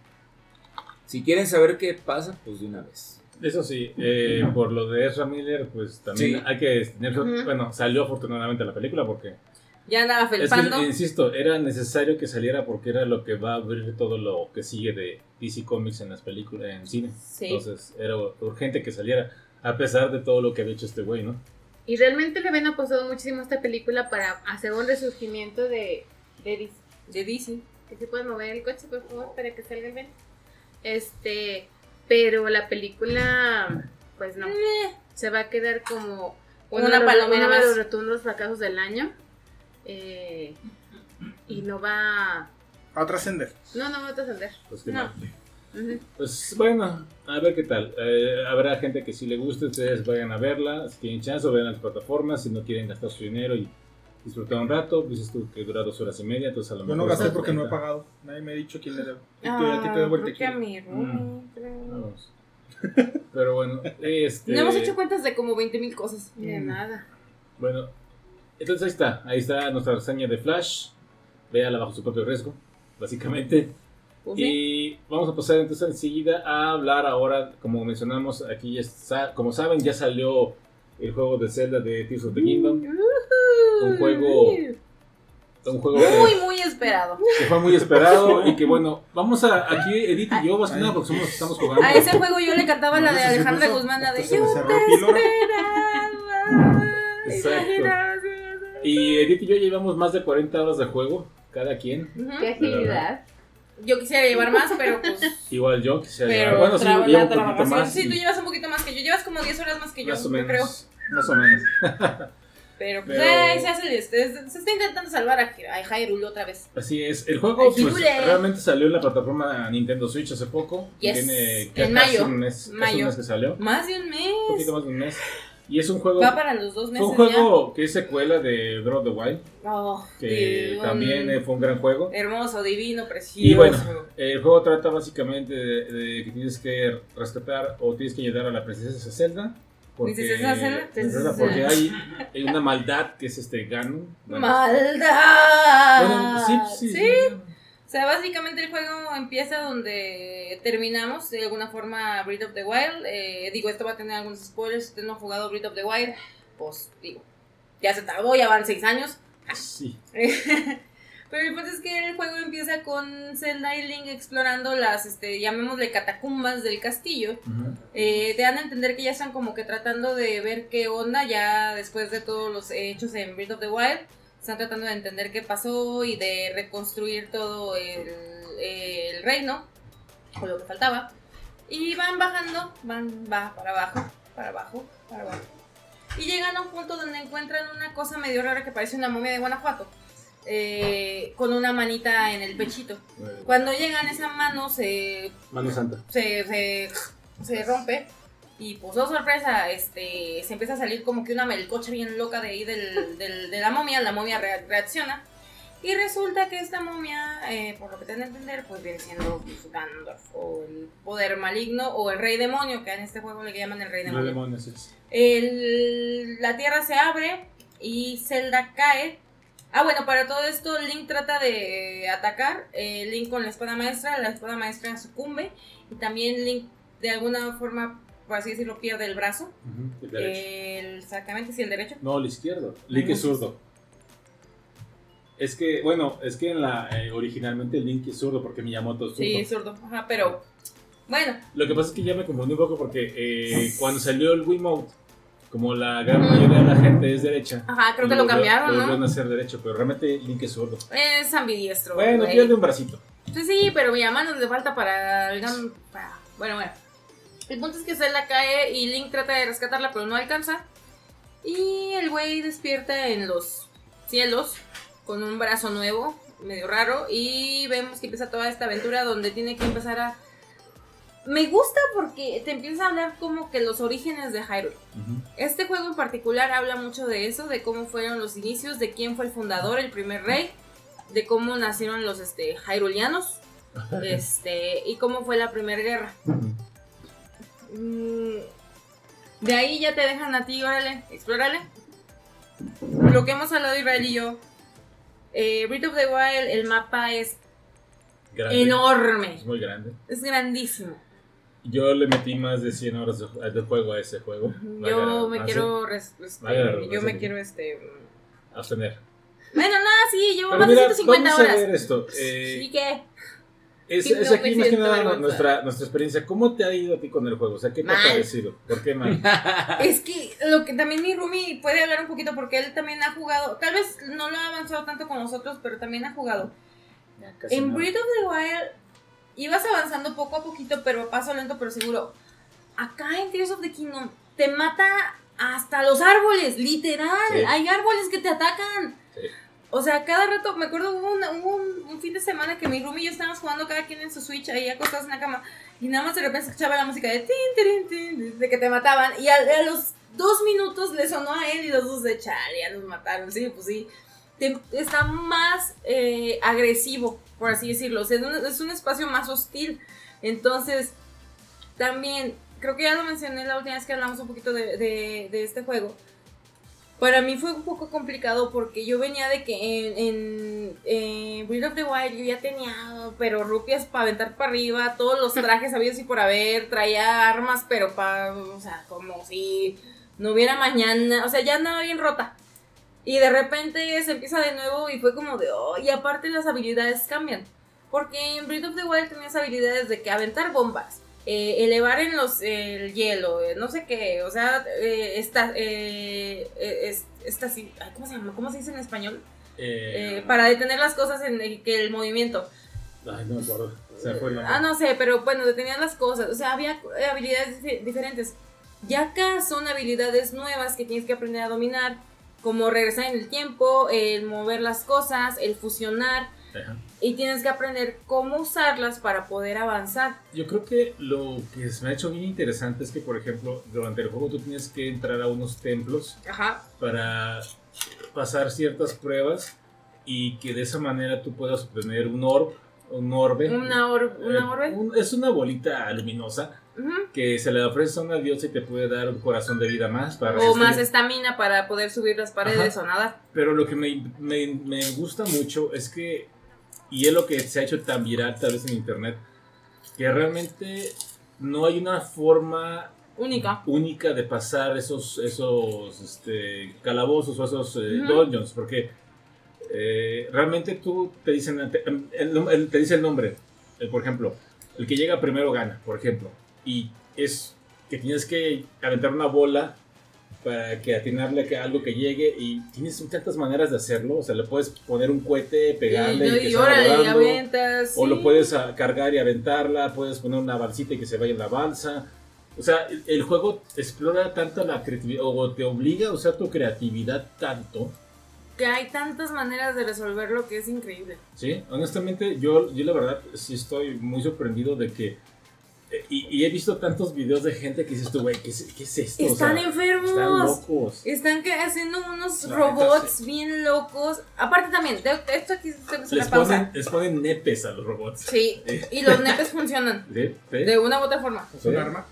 Si quieren saber qué pasa, pues de una vez. Eso sí, eh, por lo de Ezra Miller, pues también Sí. hay que tener. Bueno, salió afortunadamente la película porque. Ya andaba Es que, felpando. insisto, era necesario que saliera porque era lo que va a abrir todo lo que sigue de DC Comics en las películas, en cine. Sí. Entonces era urgente que saliera, a pesar de todo lo que había hecho este güey, ¿no? Y realmente le habían apostado muchísimo a esta película para hacer un resurgimiento de, de DC. De DC. Que se puede mover el coche, por favor, para que salga bien. Este, pero la película, pues no. Se va a quedar como Una uno de los- palomera de los rotundos fracasos del año. Eh, y no va. A trascender. No, no va a trascender. Pues, No. Pues bueno, a ver qué tal. Eh, habrá gente que si le gusta, ustedes vayan a verla, si tienen chance o vean las plataformas, si no quieren gastar su dinero y disfrutar un rato. Dices tú que dura dos horas y media, entonces a lo Yo mejor... no gasté porque no he 30. pagado. Nadie me ha dicho quién le debo. Y tú, Ah, a ti te debo el tequila. Vamos. Pero bueno, este... No hemos hecho cuentas de como 20 mil cosas. De nada. Bueno, entonces ahí está. Ahí está nuestra reseña de Flash. Véala bajo su propio riesgo, básicamente. Pues sí. Y vamos a pasar entonces enseguida a hablar ahora, como mencionamos aquí, ya como saben, ya salió el juego de Zelda de Tears of the Kingdom. Un juego, un juego Muy, que, muy esperado. que fue muy esperado y que bueno, vamos a, aquí Edith y yo, más que nada, porque somos los que estamos jugando. A ese juego yo le cantaba la de Alejandra Guzmán, la de Yo te esperaba. Exacto. Y Edith y yo llevamos más de 40 horas de juego, cada quien. Qué agilidad. Yo quisiera llevar más, pero pues. Igual yo, quisiera Pero llevar- bueno, sí, llevo la un poquito trabajación. más. Sí, tú llevas un poquito más que yo. Llevas como 10 horas más que yo, más o menos. creo. Más o menos. Pero pues Pero- eh, se hace el. Se está intentando salvar a, a Hyrule otra vez. Así es. El juego pues, realmente salió en la plataforma Nintendo Switch hace poco. Yes. Tiene En mayo. un mes, Mayo. un mes que salió. Más de un mes. Un poquito más de un mes. Y es un juego. Va para los dos meses un juego que es secuela de Breath of the Wild. Oh, que un también eh, fue un gran juego. Hermoso, divino, precioso. Y bueno, el juego trata básicamente de, de que tienes que rescatar o tienes que ayudar a la princesa Zelda. Porque, ¿Princesa Zelda? Princesa, porque hay, hay una maldad que es este Ganon. Bueno, ¡Maldad! bueno, sí, sí, sea, básicamente el juego empieza donde terminamos, de alguna forma, Breath of the Wild. Eh, digo, esto va a tener algunos spoilers. Si usted no ha jugado Breath of the Wild, pues digo, ya se tardó, ya van seis años. Sí. Pero el punto es que el juego empieza con Zelda y Link explorando las, este, llamémosle catacumbas del castillo. Ujú. Eh, te dan a entender que ya están como que tratando de ver qué onda ya después de todos los hechos en Breath of the Wild. Están tratando de entender qué pasó y de reconstruir todo el, el reino, o lo que faltaba. Y van bajando, van va para abajo, para abajo, para abajo. Y llegan a un punto donde encuentran una cosa medio rara que parece una momia de Guanajuato. eh, con una manita en el pechito. Cuando llegan esa mano se Mano Santa. se, se, se rompe y pues oh sorpresa, este, se empieza a salir como que una melcocha bien loca de ahí del, del- de la momia, la momia rea- reacciona y resulta que esta momia, eh, por lo que te dan a entender, pues viene siendo pues, Gandalf o el poder maligno o el rey demonio, que en este juego le llaman el rey No demonio. demonios es. El- la tierra se abre y Zelda cae. Ah, bueno, para todo esto Link trata de atacar. eh, Link con la espada maestra, la espada maestra sucumbe. Y también Link de alguna forma, por así decirlo, pierde el brazo. El derecho. El- exactamente, sí, el derecho. No, el izquierdo. Link es zurdo. Es que, bueno, es que en la eh, originalmente Link es zurdo porque Miyamoto es zurdo. Sí, zurdo. Ajá, pero bueno, Lo que pasa es que ya me confundí un poco porque eh, cuando salió el Wiimote, como la gran mayoría de la gente es derecha. ajá, creo que lo cambiaron, Lo a hacer derecho, pero realmente Link es zurdo. Es ambidiestro. Bueno, güey. pierde un bracito. Sí, sí, pero mi mano le falta para el Bueno, bueno. El punto es que Zelda cae y Link trata de rescatarla, pero no alcanza. Y el güey despierta en los cielos con un brazo nuevo, medio raro. Y vemos que empieza toda esta aventura donde tiene que empezar a. Me gusta porque te empieza a hablar como que los orígenes de Hyrule. Ujú. Este juego en particular habla mucho de eso, de cómo fueron los inicios, de quién fue el fundador, el primer rey, de cómo nacieron los este, Hyruleanos, este, y cómo fue la primera guerra. De ahí ya te dejan a ti, órale, explórale. Lo que hemos hablado Israel y yo, eh, Breath of the Wild, el mapa es Grande. enorme, Es muy grande. es grandísimo. Yo le metí más de 100 horas de, de juego a ese juego. Yo me quiero, yo me quiero, este... Abstener. Bueno, nada, sí, llevo Pero más de mira, 150 vamos a horas. ver esto. eh, ¿Y qué? Es, Sí, es no aquí más que nada nuestra, nuestra experiencia. ¿Cómo te ha ido a ti con el juego? O sea, ¿qué te ha Mal. parecido? ¿Por qué mal? Es que lo que también mi Rumi puede hablar un poquito porque él también ha jugado, tal vez no lo ha avanzado tanto con nosotros, pero también ha jugado. Ya, En nada. Breath of the Wild ibas avanzando poco a poquito, pero a paso lento, pero seguro. Acá en Tears of the Kingdom te mata hasta los árboles, literal. Sí. Hay árboles que te atacan. Sí. O sea, cada rato, me acuerdo, hubo, una- un, fin de semana que mi room y yo estábamos jugando cada quien en su Switch ahí acostados en la cama. Y nada más de repente escuchaba la música de tin, tin, tin, de que te mataban. Y a, los dos minutos le sonó a él y los dos de chale, ya nos mataron. Sí, pues sí. Está más eh, agresivo, por así decirlo. O sea, es un, es un espacio más hostil. Entonces, también, creo que ya lo mencioné la última vez que hablamos un poquito de este juego. Para mí fue un poco complicado porque yo venía de que en, en, en Breath of the Wild yo ya tenía, pero rupias para aventar para arriba, todos los trajes habidos y por haber, traía armas, pero para, o sea, como si no hubiera mañana, o sea, ya andaba bien rota. Y de repente se empieza de nuevo y fue como de, oh, y aparte las habilidades cambian. Porque en Breath of the Wild tenías habilidades de que aventar bombas, eh, elevar en los el hielo, eh, no sé qué, o sea, eh, esta, eh, es- esta ¿cómo se llama? ¿Cómo se dice en español? Para detener las cosas en el, que el movimiento. Ay, no me acuerdo. Se fue. Ah, no sé, pero bueno, detenían las cosas, o sea, había habilidades dife- diferentes. Ya acá son habilidades nuevas que tienes que aprender a dominar, como regresar en el tiempo, el mover las cosas, el fusionar, Ajá. Y tienes que aprender cómo usarlas para poder avanzar. Yo creo que lo que se me ha hecho bien interesante es que, por ejemplo, durante el juego tú tienes que entrar a unos templos Ajá. para pasar ciertas pruebas y que de esa manera tú puedas obtener un orb, un orbe. Una, or- Eh, una orbe. un- es una bolita luminosa que se le ofrece a una diosa y te puede dar un corazón de vida más para O resistir. más estamina para poder subir las paredes Ajá. o nadar. Pero lo que me, me, me gusta mucho es que, y es lo que se ha hecho tan viral tal vez en internet, que realmente no hay una forma Única. única de pasar esos, esos este, calabozos o esos eh, dungeons, porque eh, realmente tú te dicen, te, el, nom- el- te dice el nombre, Eh, por ejemplo, el que llega primero gana, por ejemplo, y es que tienes que aventar una bola para que atinarle a algo que llegue y tienes tantas maneras de hacerlo, o sea, le puedes poner un cohete, pegarle y, y, que y y aventas. O lo puedes ah, cargar y aventarla, puedes poner una balsita y que se vaya en la balsa. O sea, el, el juego explora tanto la creatividad, o te obliga a usar tu creatividad tanto, Que hay tantas maneras de resolverlo que es increíble. ¿sí? Honestamente, yo, yo la verdad sí estoy muy sorprendido de que... Y, y he visto tantos videos de gente que dices tú, güey, ¿qué, es- qué es esto? O Están sea, enfermos. Están locos. Están haciendo unos La robots bien locos. Aparte también, de- de esto aquí se Les ponen, les ponen nepes a los robots. Sí, y los nepes funcionan. ¿Sí? ¿Sí? De una u otra forma. ¿Es un arma?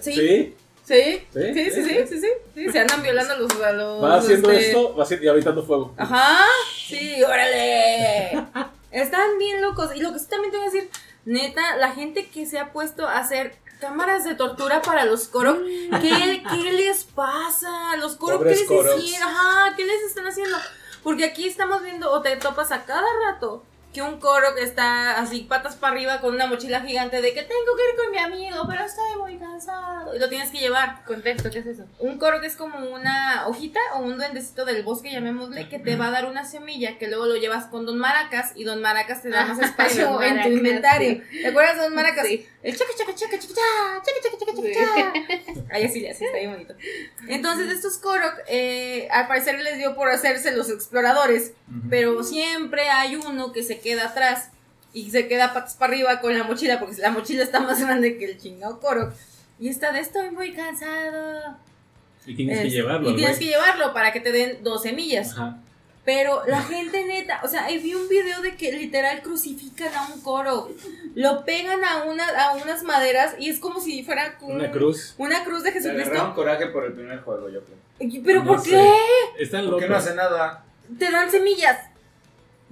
Sí. ¿Sí? Sí. ¿Sí? Sí, sí, sí, sí, sí, sí, Se andan violando a los. A los Va haciendo este, esto, va haciendo, y aventando fuego. Ajá. Sí, órale. Están bien locos. Y lo que sí también te voy a decir, neta, la gente que se ha puesto a hacer cámaras de tortura para los Korok, ¿qué, qué les pasa? Los Korok, ¿qué les hicieron? Ajá, ¿qué les están haciendo? Porque aquí estamos viendo, o te topas a cada rato, que un Korok está así, patas para arriba, con una mochila gigante de que tengo que ir con mi amigo, pero estoy muy cansado. Y lo tienes que llevar. Contexto, ¿qué es eso? Un Korok es como una hojita o un duendecito del bosque, llamémosle, que te va a dar una semilla que luego lo llevas con Don Maracas y Don Maracas te da más Ajá, espacio en tu inventario. ¿Te acuerdas de Don Maracas? Sí. El chaca chaca chaca chaca cha, chaca chaca chaca chaca cha. Ay, así le hace, está bien bonito. Entonces, estos Korok, eh, al parecer les dio por hacerse los exploradores, Ujú. pero siempre hay uno que se queda atrás y se queda patas para arriba con la mochila, porque la mochila está más grande que el chingado Korok. Y está de estoy muy cansado. Y tienes que Es- llevarlo. Y tienes güey. que llevarlo para que te den dos semillas. Ajá. Pero la gente neta, o sea, vi un video de que literal crucifican a un coro. Lo pegan a, una, a unas maderas y es como si fuera un- Una cruz. Una cruz de Jesucristo. coraje por el primer juego, yo creo. ¿Pero No por sé. qué? Están Porque locos. no hace nada. Te dan semillas.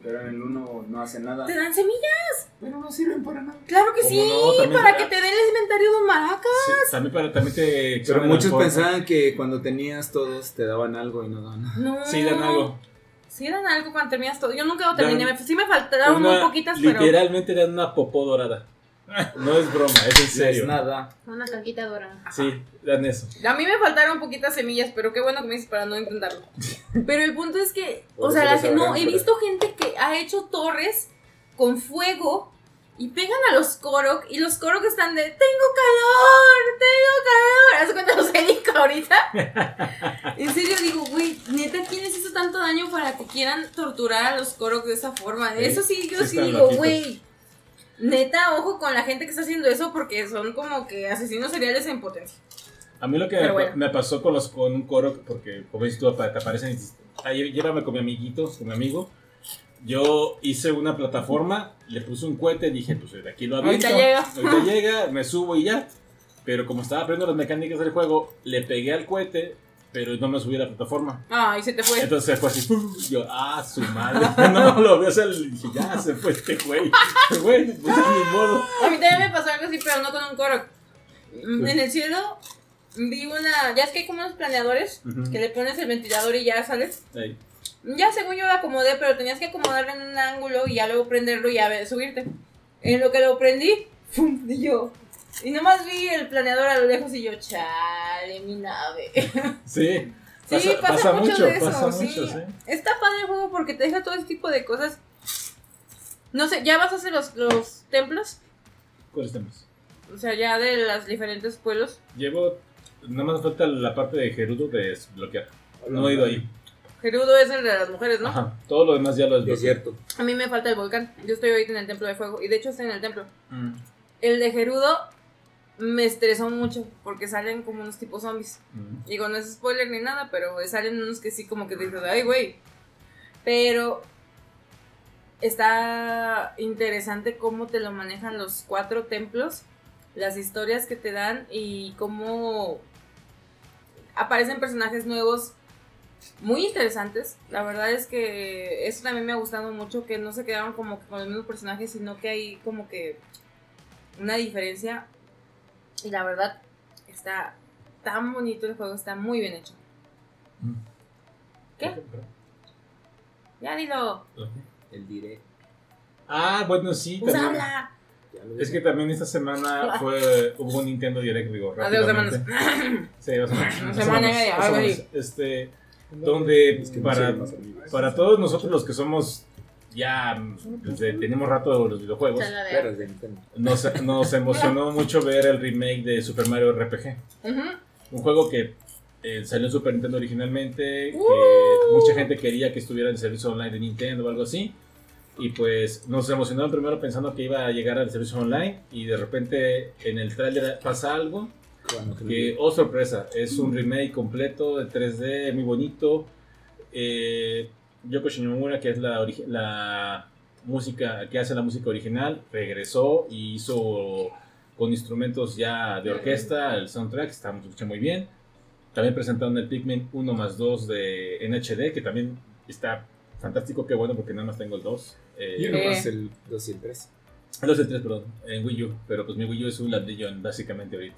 Pero en el 1 no hace nada. Te dan semillas. Pero no sirven para nada. Claro que ¿Cómo sí. no? Para que te den el inventario de un maraca. Sí, también para también te Pero muchos pensaban que cuando tenías todos te daban algo y no daban nada. No. Sí, dan algo. Sí, dan algo cuando terminas todo. Yo nunca lo terminé. Sí me faltaron Una- muy poquitas, pero. Literalmente dan una popó dorada. No es broma, es en No serio. es nada. Una caquita dorada. Sí, dan eso. A mí me faltaron poquitas semillas, pero qué bueno que me dices para no intentarlo. Pero el punto es que, o sea, la no, he visto gente que ha hecho torres con fuego y pegan a los Korok y los Korok están de, tengo calor, tengo calor. ¿Haz cuenta los ahorita? En serio digo, güey, neta, ¿quién les hizo tanto daño para que quieran torturar a los Korok de esa forma. Sí, Eso sí, yo sí sí digo, güey. Neta, ojo con la gente que está haciendo eso porque son como que asesinos seriales en potencia. A mí lo que me, bueno. me pasó con los con un coro, porque como dices tú, te aparecen, y dices, "Ay, llévame con mi amiguito, con mi amigo. Yo hice una plataforma, le puse un cohete, dije, pues de aquí lo aviento. Ahorita llega. Ahorita llega, me subo y ya. Pero como estaba aprendiendo las mecánicas del juego, le pegué al cohete, pero no me subí a la plataforma. Ay, se te fue. Entonces fue así, yo, ah, su madre. No, lo vi, o sea, le dije, ya se fue este güey. Güey, pues ni modo. A mí también me pasó algo así, pero no con un. Mm, En el cielo vi una. Ya es que hay como unos planeadores Ujú. que le pones el ventilador y ya sales. Ahí. Ya según yo lo acomodé, pero tenías que acomodarlo en un ángulo y ya luego prenderlo y ya subirte. En lo que lo prendí, ¡fum! Y yo. Y nomás vi el planeador a lo lejos y yo, chale, mi nave. Sí. Sí, pasa, mucho, de eso. pasa sí. mucho, sí. Está padre el juego porque te deja todo ese tipo de cosas. No sé, ¿ya vas a hacer los, los templos? ¿Cuáles temas? O sea, ya de los diferentes pueblos. Llevo. Nada más falta la parte de Gerudo de desbloquear. No he ido ahí. Gerudo es el de las mujeres, ¿no? Ajá. Todo lo demás ya lo desbloqueé. Desierto. A mí me falta el volcán. Yo estoy ahorita en el templo de fuego. Y de hecho estoy en el templo. Mm, El de Gerudo me estresó mucho porque salen como unos tipos zombies. mm. Digo, no es spoiler ni nada, pero salen unos que sí como que te dices, ay, güey. Pero está interesante cómo te lo manejan los cuatro templos, las historias que te dan y cómo aparecen personajes nuevos muy interesantes. La verdad es que eso también me ha gustado mucho, que no se quedaron como que con los mismos personajes, sino que hay como que una diferencia. Y la verdad está tan bonito el juego, está muy bien hecho. Mm. ¿Qué? Ya dilo. El direct. Ah, bueno, sí. Pues también. habla. Es que también esta semana fue, hubo un Nintendo Direct, digo, rápidamente. semanas. Sí, dos semanas. Una semana y media. Este, donde Es que no para, para todos nosotros los que somos ya desde tenemos rato los videojuegos, nos, nos emocionó mucho ver el remake de Super Mario RPG. Un juego que eh, salió en Super Nintendo originalmente, que Uh. mucha gente quería que estuviera en el servicio online de Nintendo o algo así. Y pues nos emocionaron primero pensando que iba a llegar al servicio online y de repente en el trailer pasa algo que oh sorpresa, es un remake completo de 3D, muy bonito. Eh, Yoko Shimomura, que es la, la música, que hace la música original, regresó y hizo con instrumentos ya de orquesta el soundtrack, está escucha muy bien. También presentaron el Pikmin 1 más 2 de NHD, que también está fantástico, qué bueno, porque nada más tengo el 2. Eh, Yo Eh. nomás el 2 y el 3. el 2 y el 3, perdón, en Wii U, pero pues mi Wii U es un ladrillo en- básicamente ahorita.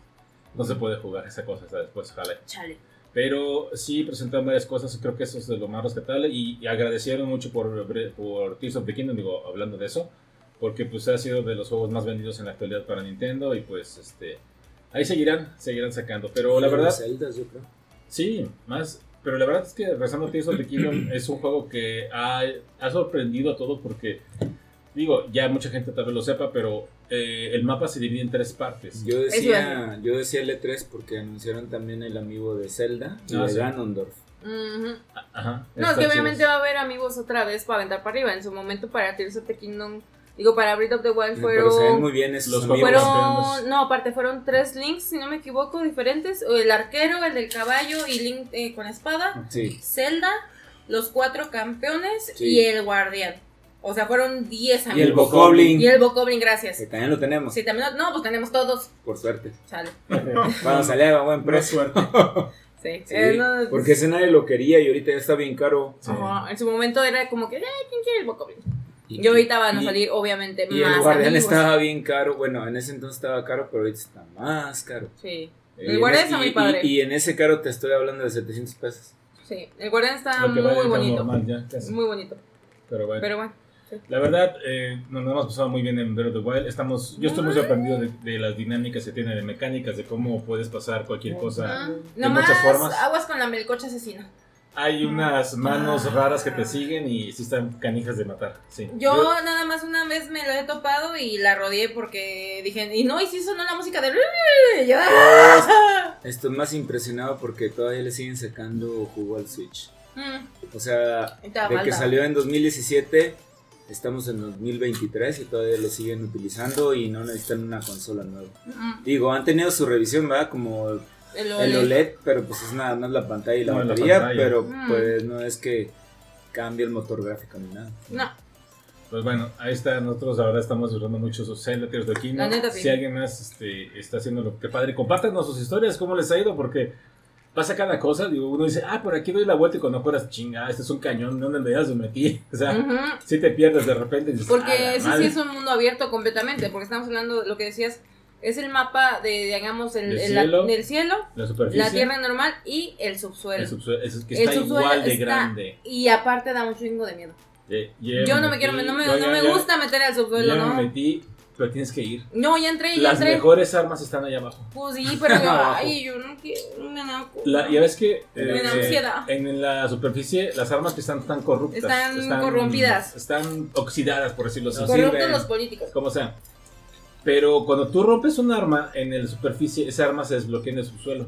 No se puede jugar esa cosa hasta después, ojalá. Chale. Pero sí presentaron varias cosas, creo que eso es de lo más respetable y, y agradecieron mucho por, por Tears of the Kingdom, digo, hablando de eso, porque pues ha sido de los juegos más vendidos en la actualidad para Nintendo y pues este ahí seguirán, seguirán sacando, pero la verdad yo creo. sí, más, pero la verdad es que rezando Tears of the Kingdom es un juego que ha, ha sorprendido a todos porque digo, ya mucha gente tal vez lo sepa, pero eh, el mapa se divide en tres partes. Yo decía, yo decía L3 porque anunciaron también el amigo de Zelda y Ah, de sí. Ganondorf. Ajá, No, es que obviamente va a haber amigos otra vez para aventar para arriba. En su momento para Tears of the Kingdom, digo, para Breath of the Wild Pero se ven fueron... muy bien esos Los amigos. Fueron, no, aparte fueron tres links, si no me equivoco, diferentes. El arquero, el del caballo y Link eh, con espada. Sí. Zelda, los cuatro campeones Sí. y el guardián. O sea, fueron 10 amigos. Y el Bokoblin. Y el Bokoblin, gracias. Que también lo tenemos, Sí, también, no, pues tenemos todos. por suerte. Sale. Cuando salía a buen precio. suerte. Sí. Sí, Eh, no, porque ese nadie lo quería y ahorita ya está bien caro. Sí. Ajá, En su momento era como que, "Ay, ¿quién quiere el Bokoblin? Y, Y ahorita van a y- salir, obviamente, Y más el guardián amigos. estaba bien caro. Bueno, en ese entonces estaba caro, pero ahorita está más caro. Sí. Y El en guardián ese- está muy padre. Y, y en ese caro te estoy hablando de 700 pesos. Sí. El guardián está Lo muy bonito. normal ya, casi. Muy bonito. Pero bueno. Pero bueno. La verdad, eh, nos lo hemos pasado muy bien en Breath of the Wild. Estamos, yo estoy muy sorprendido de, de las dinámicas que tiene, de mecánicas, de cómo puedes pasar cualquier cosa. Ah, de nomás muchas formas. aguas con la melcocha asesina. Hay unas manos raras que te siguen y sí están canijas de matar. Sí. Yo nada más una vez me la he topado y la rodeé porque dije, y no, y sí sonó la música de... Yo, ¡ah! Estoy más impresionado porque todavía le siguen sacando jugo al Switch. Mm, O sea, de que salió en 2017, estamos en 2023 y todavía lo siguen utilizando y no necesitan una consola nueva. Digo, han tenido su revisión, ¿verdad? Como el el OLED. OLED, pero pues es nada más la pantalla y la No, batería, pero Mm. pues no es que cambie el motor gráfico ni nada. No, Pues bueno, ahí está. Nosotros ahora estamos disfrutando mucho su Zelda Tears of the Kingdom. La neta, sí. Si alguien más este, está haciendo lo que padre, compártanos sus historias, cómo les ha ido, porque pasa cada cosa. Digo, uno dice, ah, por aquí doy la vuelta y cuando fueras, chinga, este es un cañón, ¿dónde me das? Me metí. O sea, si te pierdes de repente. dices, "Ah, Porque sí madre". es un mundo abierto completamente, porque estamos hablando de lo que decías, es el mapa de, digamos, el, Del el- la- cielo. del cielo, La superficie. la tierra normal y el subsuelo. el subsuelo, es que El está subsuelo igual de está- grande. Y aparte da un chingo de miedo. Eh, Yo no me quiero, no me, no me gusta meter al subsuelo, ¿no? me metí, pero tienes que ir. No, ya entré, ya Las entré. mejores armas están allá abajo. Pues sí, pero yo, ay, yo no quiero, me da La, ya ves que Me da eh, ansiedad. en la superficie las armas que están tan corruptas Están corrompidas. están oxidadas por decirlo así No Corruptos sirven. los políticos. como sea pero cuando tú rompes un arma en la superficie esa arma se desbloquea en el subsuelo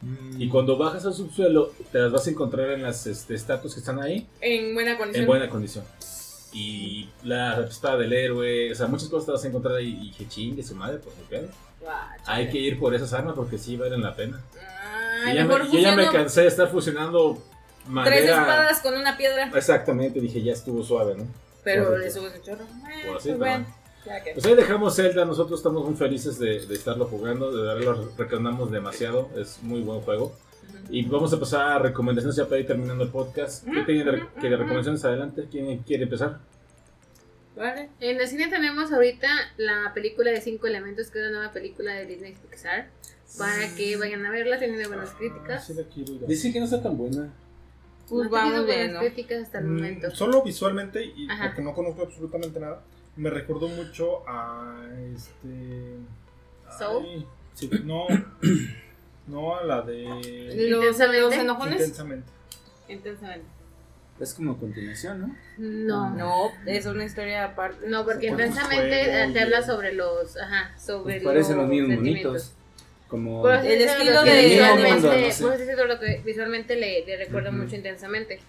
Mm. y cuando bajas al subsuelo te las vas a encontrar en las este, estatuas que están ahí En buena condición. en buena condición y la espada del héroe o sea muchas cosas te vas a encontrar ahí y dije chingue su madre pues qué pedo". Ah, hay que ir por esas armas porque sí valen la pena ya me, yo ya me cansé de estar fusionando madera Tres espadas con una piedra. Exactamente, dije ya estuvo suave, ¿no? Pero le subes un chorro. Eh, Pues pues bueno, que- Pues ahí dejamos Zelda, nosotros estamos muy felices de, de estarlo jugando, de verdad lo recomendamos demasiado, es muy buen juego. Y vamos a pasar a recomendaciones ya para ir terminando el podcast. ¿Qué tiene de, re- que de recomendaciones adelante? ¿Quién quiere empezar? Vale. En el cine tenemos ahorita la película de Cinco Elementos, que es una nueva película de Disney Pixar. Para que vayan a verla, tiene buenas críticas. Dice que no está tan buena. Pues No vamos buenas críticas hasta el Mm, momento. Solo visualmente, y Ajá. porque no conozco absolutamente nada, me recordó mucho a este. ¿Soul? ay, sí, no. No a la de. Los, Intensamente. los enojones. Intensamente. Intensamente. Es como continuación, ¿no? No. No, es una historia aparte. No, porque intensamente eh, te habla sobre los, ajá, sobre Pues parecen los mismos monitos. Como. El estilo de- visualmente, lo que visualmente le, le recuerda mucho intensamente.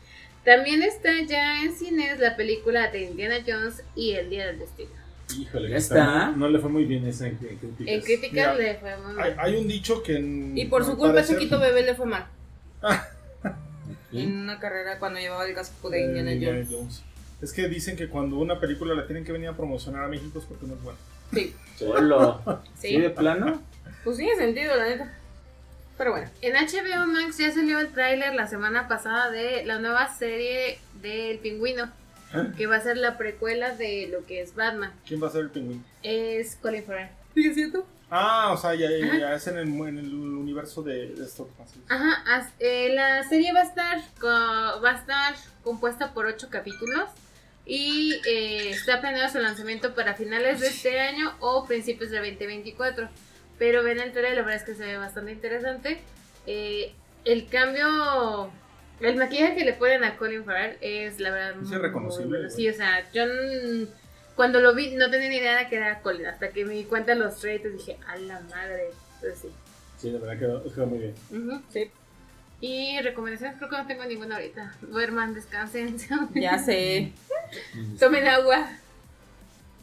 También está ya en cines la película de Indiana Jones y El Día del Destino. Híjole, Ya está. No le fue muy bien esa en, en críticas. En críticas Mira, le fue muy Hay, mal. hay un dicho que. en- Y por su culpa, parecer- Chiquito Bebé le fue mal. ¿Sí? En una carrera cuando llevaba el casco de Indiana Eh, Indiana Jones. Jones. Es que dicen que cuando una película la tienen que venir a promocionar a México es porque no es buena. Sí. Solo. ¿Sí Sí. de plano? Pues tiene sentido, la neta. Pero bueno. En HBO Max ya salió el tráiler la semana pasada de la nueva serie del pingüino, ¿Eh? que va a ser la precuela de lo que es Batman. ¿Quién va a ser el pingüino? Es Colin Farrell. ¿Sigue siendo? Ah, o sea, ya, ya- ya es en el, en el universo de, de Stock. así. Ajá, as- eh, la serie va a estar co- va a estar compuesta por ocho capítulos y eh, está planeado su lanzamiento para finales de este año o principios de 2024. Pero ven el trailer, la verdad es que se ve bastante interesante. Eh, el cambio, el maquillaje que le ponen a Colin Farrell es la verdad Sí, muy reconocible, bueno. Sí, o sea, yo cuando lo vi no tenía ni idea de que era Colin, hasta que me di cuenta de los trailers dije, a la madre. Entonces sí. Sí, la verdad quedó, quedó muy bien. Ujú. Sí. Y recomendaciones creo que no tengo ninguna ahorita. Duerman, descansen, Ya sé. tomen agua.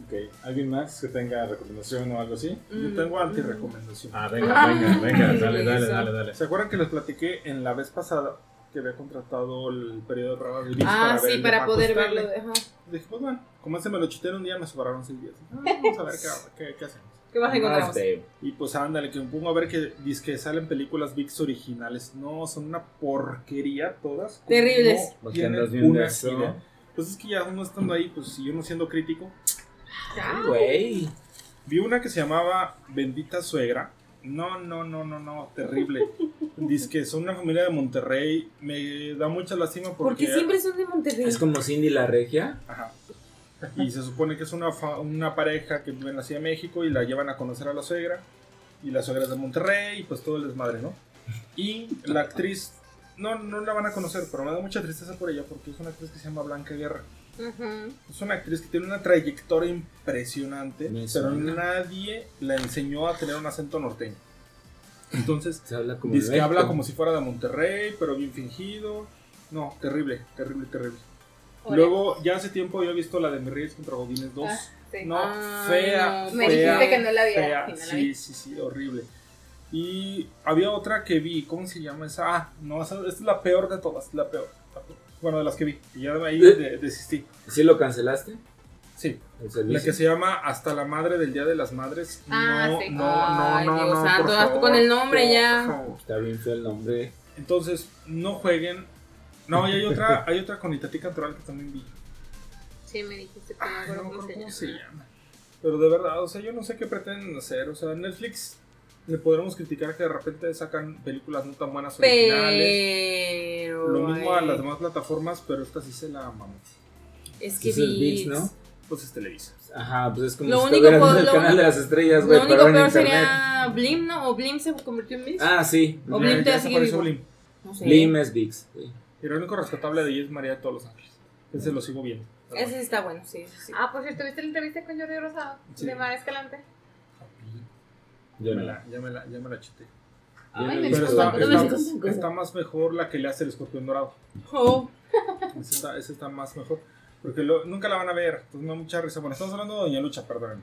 Ok, ¿alguien más que tenga recomendación o algo así? Yo Mm. tengo anti-recomendación. Ah, venga, venga, venga, dale, dale, dale, dale. ¿Se acuerdan que les platiqué en la vez pasada que había contratado el periodo de pruebas de VIX Ah, ver sí, de para poder verlo. Ajá. Dije, pues bueno, como ese me lo chuté en un día, me sobraron seis días. Ah, Vamos a ver qué, qué, qué hacemos. ¿Qué más encontramos? Babe. Y pues ándale, que me pongo a ver que dice que salen películas VIX originales. No, son una porquería todas. Terribles. No tienen una idea. Pues es que ya uno estando ahí, pues y uno siendo crítico, Ay, güey. vi una que se llamaba Bendita Suegra. No, no, no, no, no, terrible. Dice que son una familia de Monterrey. Me da mucha lástima porque. Porque siempre son de Monterrey. Es como Cindy la regia. Ajá. Y se supone que es una, fa- una pareja que vive en la Ciudad de México y la llevan a conocer a la suegra. Y la suegra es de Monterrey y pues todo el desmadre, ¿no? Y la actriz, no, no la van a conocer, pero me da mucha tristeza por ella porque es una actriz que se llama Blanca Guerra. Es una actriz que tiene una trayectoria impresionante, Me pero suena. nadie la enseñó a tener un acento norteño. Entonces, Se habla como. dice que habla como si fuera de Monterrey, pero bien fingido. No, terrible, terrible, terrible. Luego, ya hace tiempo yo he visto la de Mis Reyes contra Godines 2. Ah, sí. No, Ay, fea, no, Me fea, dijiste que no la viera, fea. no sí, vi. sí, sí, horrible. Y había otra que vi, ¿cómo se llama esa? Ah, no, esa, esta es la peor de todas, la peor. la peor. Bueno, de las que vi. Y ya de ahí ¿Eh? de- desistí. ¿Sí lo cancelaste? Sí, la que se llama Hasta la Madre del Día de las Madres. Ah, no, sí. no, no, Ay, no, Dios no, santo, por hasta favor, con el nombre por ya. favor. Está bien feo el nombre. Entonces, no jueguen. No, y hay otra, hay otra con Itatí Cantoral que también vi. Sí, me dijiste, no Ay, acuerdo no me cómo llama. se llama. Pero de verdad, o sea, yo no sé qué pretenden hacer. O sea, Netflix le podremos criticar que de repente sacan películas no tan buenas originales. Pero. Lo mismo a las demás plataformas, pero esta sí se la amamos. Es que es VIX, ViX. ¿no? Pues es Televisa. Ajá, pues es como Lo si único en el lo canal único- de las estrellas, güey, Lo único pero en peor internet. sería Blim, ¿no? O Blim se convirtió en ViX. Ah, sí. O Blim te sigue vivo. Blim. No sé. Blim es VIX. sí. Y lo único rescatable de ella es María de todos los ángeles. Ese lo sigo viendo. Ese sí está bueno, sí, sí, sí. Ah, por cierto, ¿viste la entrevista con Jordi Rosado? Sí. De Mar Escalante. Yo Ya me no. la, ya me la, ya me la no Ay, me Pero está, no me está- está más mejor la que le hace el escorpión dorado. Oh, Esa está, esa está más mejor. Porque lo- nunca la van a ver. Entonces me da mucha risa. Bueno, estamos hablando de Doña Lucha, perdónenme.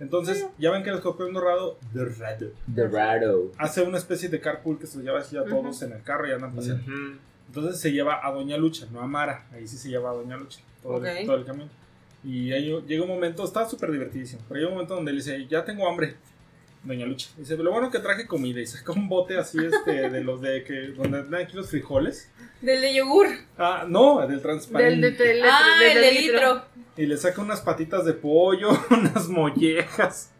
Entonces, ya ven que el escorpión dorado, dorado The Rado. hace una especie de carpool que se los lleva así a todos en el carro y andan paseando. Entonces se lleva a Doña Lucha, no a Mara. Ahí sí se lleva a Doña Lucha. Todo, Ok. el, todo el camino. Y ahí llega un momento, está súper divertidísimo. Pero llega un momento donde le dice, ya tengo hambre. Doña Lucha. Dice, lo bueno que traje comida. Y saca un bote así este, de los de que, donde dan aquí los frijoles. del de yogur. Ah, no, del Del transparente. de, del- Ah, del- el del de litro. Y le saca unas patitas de pollo, unas mollejas.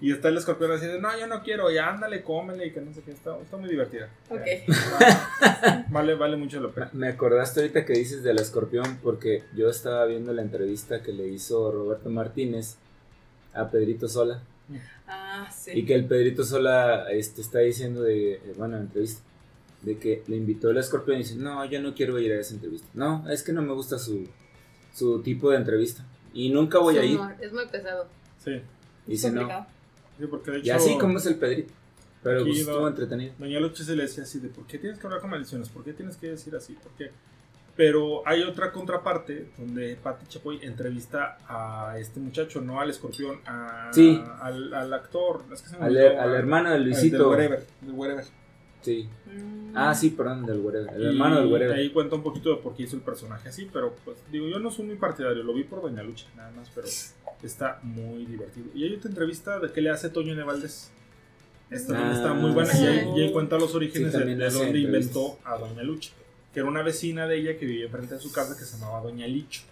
Y está el escorpión así de, no, yo no quiero, ya ándale, cómele y que no sé qué. Está, está muy divertida. Ok. Vale, vale mucho la pena. Me acordaste ahorita que dices del escorpión porque yo estaba viendo la entrevista que le hizo Roberto Martínez a Pedrito Sola Ah, sí. y que el Pedrito Sola este, está diciendo de, eh, bueno, en la entrevista, de que le invitó el escorpión y dice, no, yo no quiero ir a esa entrevista. No, es que no me gusta su, su tipo de entrevista y nunca voy a Su ir. Es muy pesado. Sí, Dice, no. complicado. sí, porque de hecho. Y así como es el Pedrito. Pero pues, estuvo entretenido. Doña Lucha se le decía así de, ¿por qué tienes que hablar con maldiciones? ¿Por qué tienes que decir así? ¿Por qué? Pero hay otra contraparte donde Patti Chapoy entrevista a este muchacho, no al escorpión, a- Sí. al, al actor, es que se me Al, olvidó, al a- hermano de Luisito. Del wherever, del wherever. Sí. Mm. Ah, sí, perdón, del wherever. El Y hermano del wherever. Ahí cuenta un poquito de por qué hizo el personaje así, pero pues digo, yo no soy muy partidario, lo vi por Doña Lucha, nada más, pero está muy divertido. Y hay otra entrevista de que le hace Toño Nevaldez. Esta también Ah, está muy buena y ahí, y ahí cuenta los orígenes Sí, de, de entrevistas. inventó a Doña Lucha, que era una vecina de ella que vivía enfrente de su casa que se llamaba Doña Licho.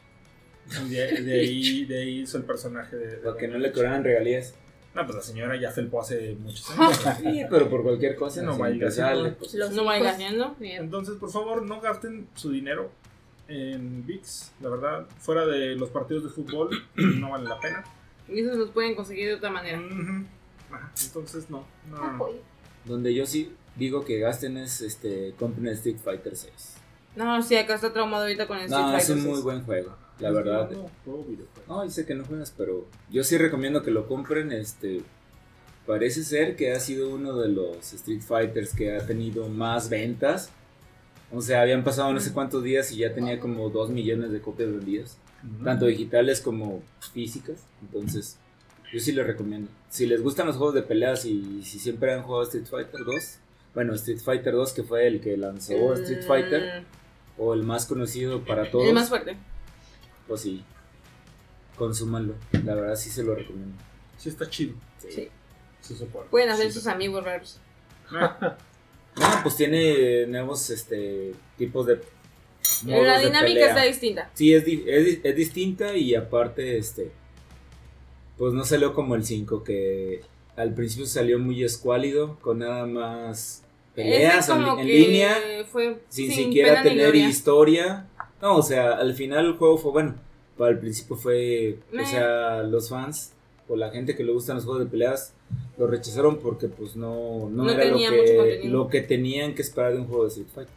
De, de ahí, de ahí hizo el personaje de. de Para que Doña no le Licho. cobraran regalías. No, pues la señora ya felpó hace muchos años. Sí, pero por cualquier cosa. No vaya pues, Los No vaya haciendo. Entonces, por favor, no gasten su dinero en VIX. La verdad, fuera de los partidos de fútbol, no vale la pena. Y esos los pueden conseguir de otra manera. Ajá, Entonces, no. no. Donde yo sí digo que gasten es este compren el Street Fighter 6. No, sí, acá está traumado ahorita con el Street No, es Fighter un muy 6. buen juego, la verdad. No, no, juego. No, yo sé que no juegas, pero yo sí recomiendo que lo compren. Este parece ser que ha sido uno de los Street Fighters que ha tenido más ventas. O sea, habían pasado no sé cuántos días y ya tenía como 2 millones de copias vendidas, tanto digitales como físicas. Entonces, yo sí les recomiendo. Si les gustan los juegos de peleas y si siempre han jugado Street Fighter 2, bueno, Street Fighter 2 que fue el que lanzó Street Fighter o el más conocido para todos, El más fuerte. pues sí, consúmanlo. La verdad sí se lo recomiendo. Sí, está chido. Sí. Se supone. Pueden hacer Sí, sus amigos raros. No, pues tiene nuevos este tipos de modos la de dinámica pelea. está distinta. Sí, es, di- es, di- es distinta y aparte este pues no salió como el 5 que al principio salió muy escuálido con nada más peleas en, línea Fue sin, sin siquiera tener historia. No, o sea, al final el juego fue bueno. Pero al principio fue, o sea, los fans o la gente que le gustan los juegos de peleas lo rechazaron porque pues no, no, No era lo que, lo que tenían que esperar de un juego de Street Fighter.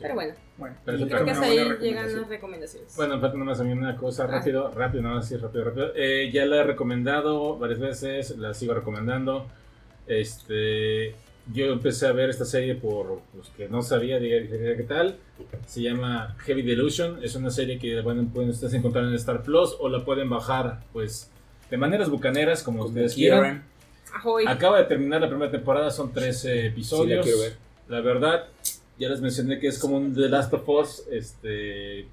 Pero bueno, Bueno, Pero y eso creo que una hasta ahí llegan las recomendaciones. Bueno, falta nomás a mí una cosa Ah. rápido, rápido, nada más así, rápido, rápido. Eh, ya la he recomendado varias veces, la sigo recomendando. Este, yo empecé a ver esta serie por los que no sabía dije, qué tal. Se llama Heavy Delusion. Es una serie que bueno, pueden ustedes encontrar en Star Plus o la pueden bajar pues de maneras bucaneras como, ustedes quieran. Ahoy. Acaba de terminar la primera temporada, son 13 Sí, la episodios. quiero ver. La verdad, ya les mencioné que es como un The Last of Us. Este, es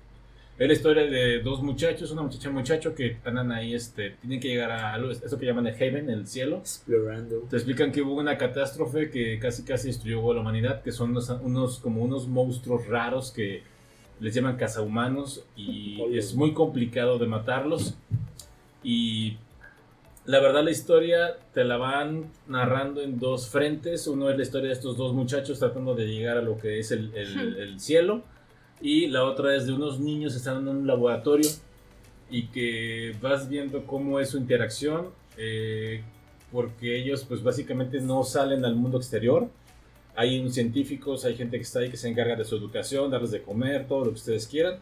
la historia de dos muchachos, una muchacha y un muchacho que están ahí, este, tienen que llegar a algo- eso que llaman el Heaven, el cielo. Explorando. Te explican que hubo una catástrofe que casi casi destruyó a la humanidad, que son unos, unos- como unos monstruos raros que les llaman cazahumanos y Oye. es muy complicado de matarlos. Y la verdad la historia te la van narrando en dos frentes. Uno es la historia de estos dos muchachos tratando de llegar a lo que es el, el- el cielo. Y la otra es de unos niños que están en un laboratorio y que vas viendo cómo es su interacción. eh, porque ellos pues básicamente no salen al mundo exterior. Hay un científicos, hay gente que está ahí que se encarga de su educación, darles de comer, todo lo que ustedes quieran.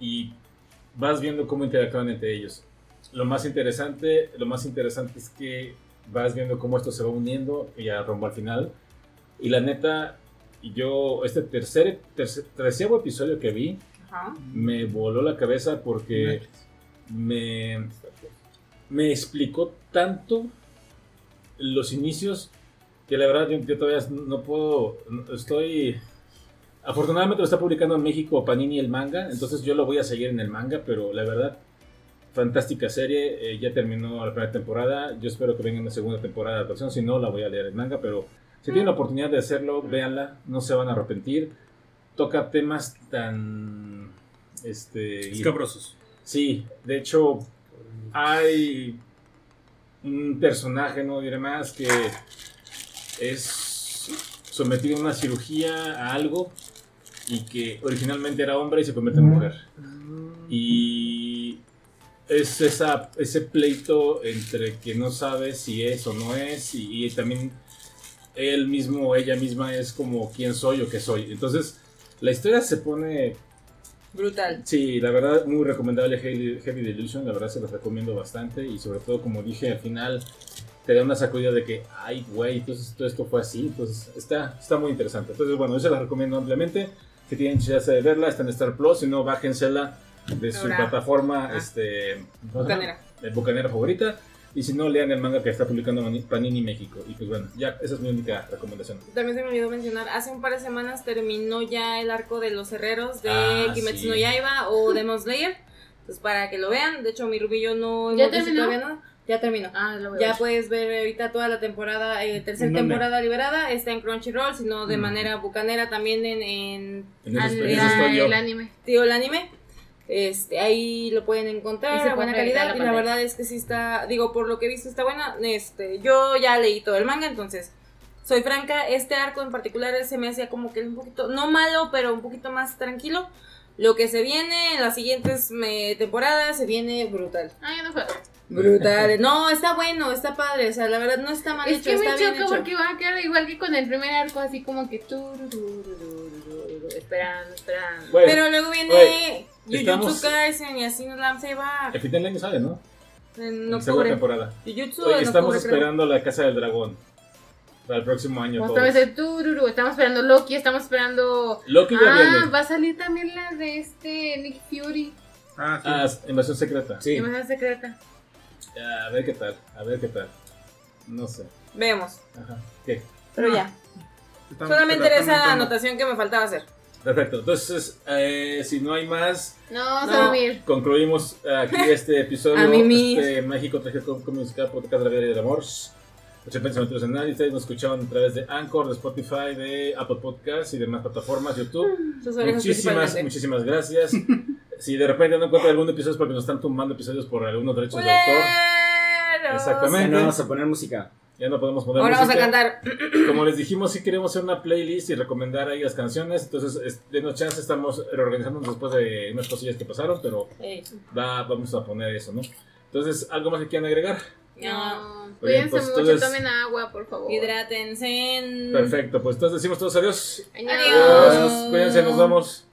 Y vas viendo cómo interactúan entre ellos. Lo más interesante, lo más interesante es que vas viendo cómo esto se va uniendo y ya rumbo al final. Y la neta, yo este tercer, tercer treceavo episodio que vi Ajá. me voló la cabeza porque me, me explicó tanto los inicios que la verdad yo, yo todavía no puedo, estoy... Afortunadamente lo está publicando en México Panini el manga, entonces yo lo voy a seguir en el manga, pero la verdad, fantástica serie, eh, ya terminó la primera temporada, yo espero que venga una segunda temporada de adaptación, si no la voy a leer en manga, pero si tienen la oportunidad de hacerlo, véanla, no se van a arrepentir, toca temas tan... Este, Escabrosos. Sí, de hecho, hay un personaje, no diré más, que es sometido a una cirugía a algo y que originalmente era hombre y se convierte en mujer. Y es esa, ese pleito entre que no sabe si es o no es y, y también él mismo o ella misma es como quién soy o qué soy. Entonces, la historia se pone Brutal. Sí, la verdad, muy recomendable Heavy, Heavy Delusion, la verdad se los recomiendo bastante y sobre todo, como dije, al final te da una sacudida de que, ay, güey, entonces todo esto fue así, entonces está, está muy interesante. Entonces, bueno, yo se la recomiendo ampliamente, si tienen chance de verla, está en Star Plus, si no, bájensela de su Ahora. plataforma, Ah. este. Bucanera. bucanera favorita, y si no, lean el manga que está publicando Panini México. Y pues bueno, ya, esa es mi única recomendación. También se me olvidó mencionar, hace un par de semanas terminó ya el arco de los herreros de Ah, Kimetsu sí. no Yaiba o Demon Slayer. Entonces, para que lo vean, de hecho, mi rubillo no ¿Ya terminó? nada. Ya terminó. Ah, lo voy a Ya ver. puedes ver ahorita toda la temporada, eh, tercera ¿En dónde? temporada liberada, está en Crunchyroll, sino de Mm. manera bucanera también en, en En Al- en eso la- estoy yo. el anime. Tío el anime. Este, ahí lo pueden encontrar a buena calidad en y la la verdad es que sí está, digo, por lo que he visto está buena. Este, yo ya leí todo el manga, entonces soy franca, este arco en particular se me hacía como que un poquito, no malo, pero un poquito más tranquilo. Lo que se viene en las siguientes me- temporadas se viene brutal. Ah, ya no fue. Brutal. No, está bueno, está padre, o sea, la verdad no está mal Es hecho, que me está choca porque va a quedar igual que con el primer arco, así como que tururururururu, esperando, esperando. Güey, Pero luego viene Güey, Jujutsu estamos- Kaisen y así nos la se va El fin del año sale, ¿no? en En segunda octubre. temporada. Jujutsu estamos octubre, creo. esperando la Casa del Dragón. Para el próximo año. Otra vez el tururu, estamos esperando Loki, estamos esperando... Loki ya Ah, viene. va a salir también la de este Nick Fury, Ah, sí. Ah, invasión secreta. Sí. Invasión Secreta. Ya, a ver qué tal, a ver qué tal. No sé. Vemos, Ajá. ¿Qué? pero ya. Están- Solamente pero era están esa montando. anotación que me faltaba hacer. Perfecto. Entonces, eh, si no hay más, No, vamos No. a dormir. concluimos aquí este episodio. Mimir. Este México Traje Musical Podcast de la Vida y del Amor. 80 pensamientos en nadie. Ustedes nos escuchaban a través de Anchor, de Spotify, de Apple Podcasts y demás plataformas, YouTube. Muchísimas, muchísimas gracias. si de repente no encuentran algún episodio es porque nos están tumbando episodios por algunos derechos de autor. Exactamente. No, vamos a poner música. Ya no podemos poner Ahora vamos a música. cantar. Como les dijimos, sí queremos hacer una playlist y recomendar ahí las canciones. Entonces, es- denos chance, estamos reorganizándonos después de unas cosillas que pasaron, pero va, vamos a poner eso, ¿no? Entonces, ¿algo más que quieran agregar? no. Bien, cuídense pues, mucho, entonces- tomen agua, por favor. Hidrátense. Perfecto, pues entonces decimos todos adiós. Adiós. Adiós. Adiós, cuídense, nos vemos.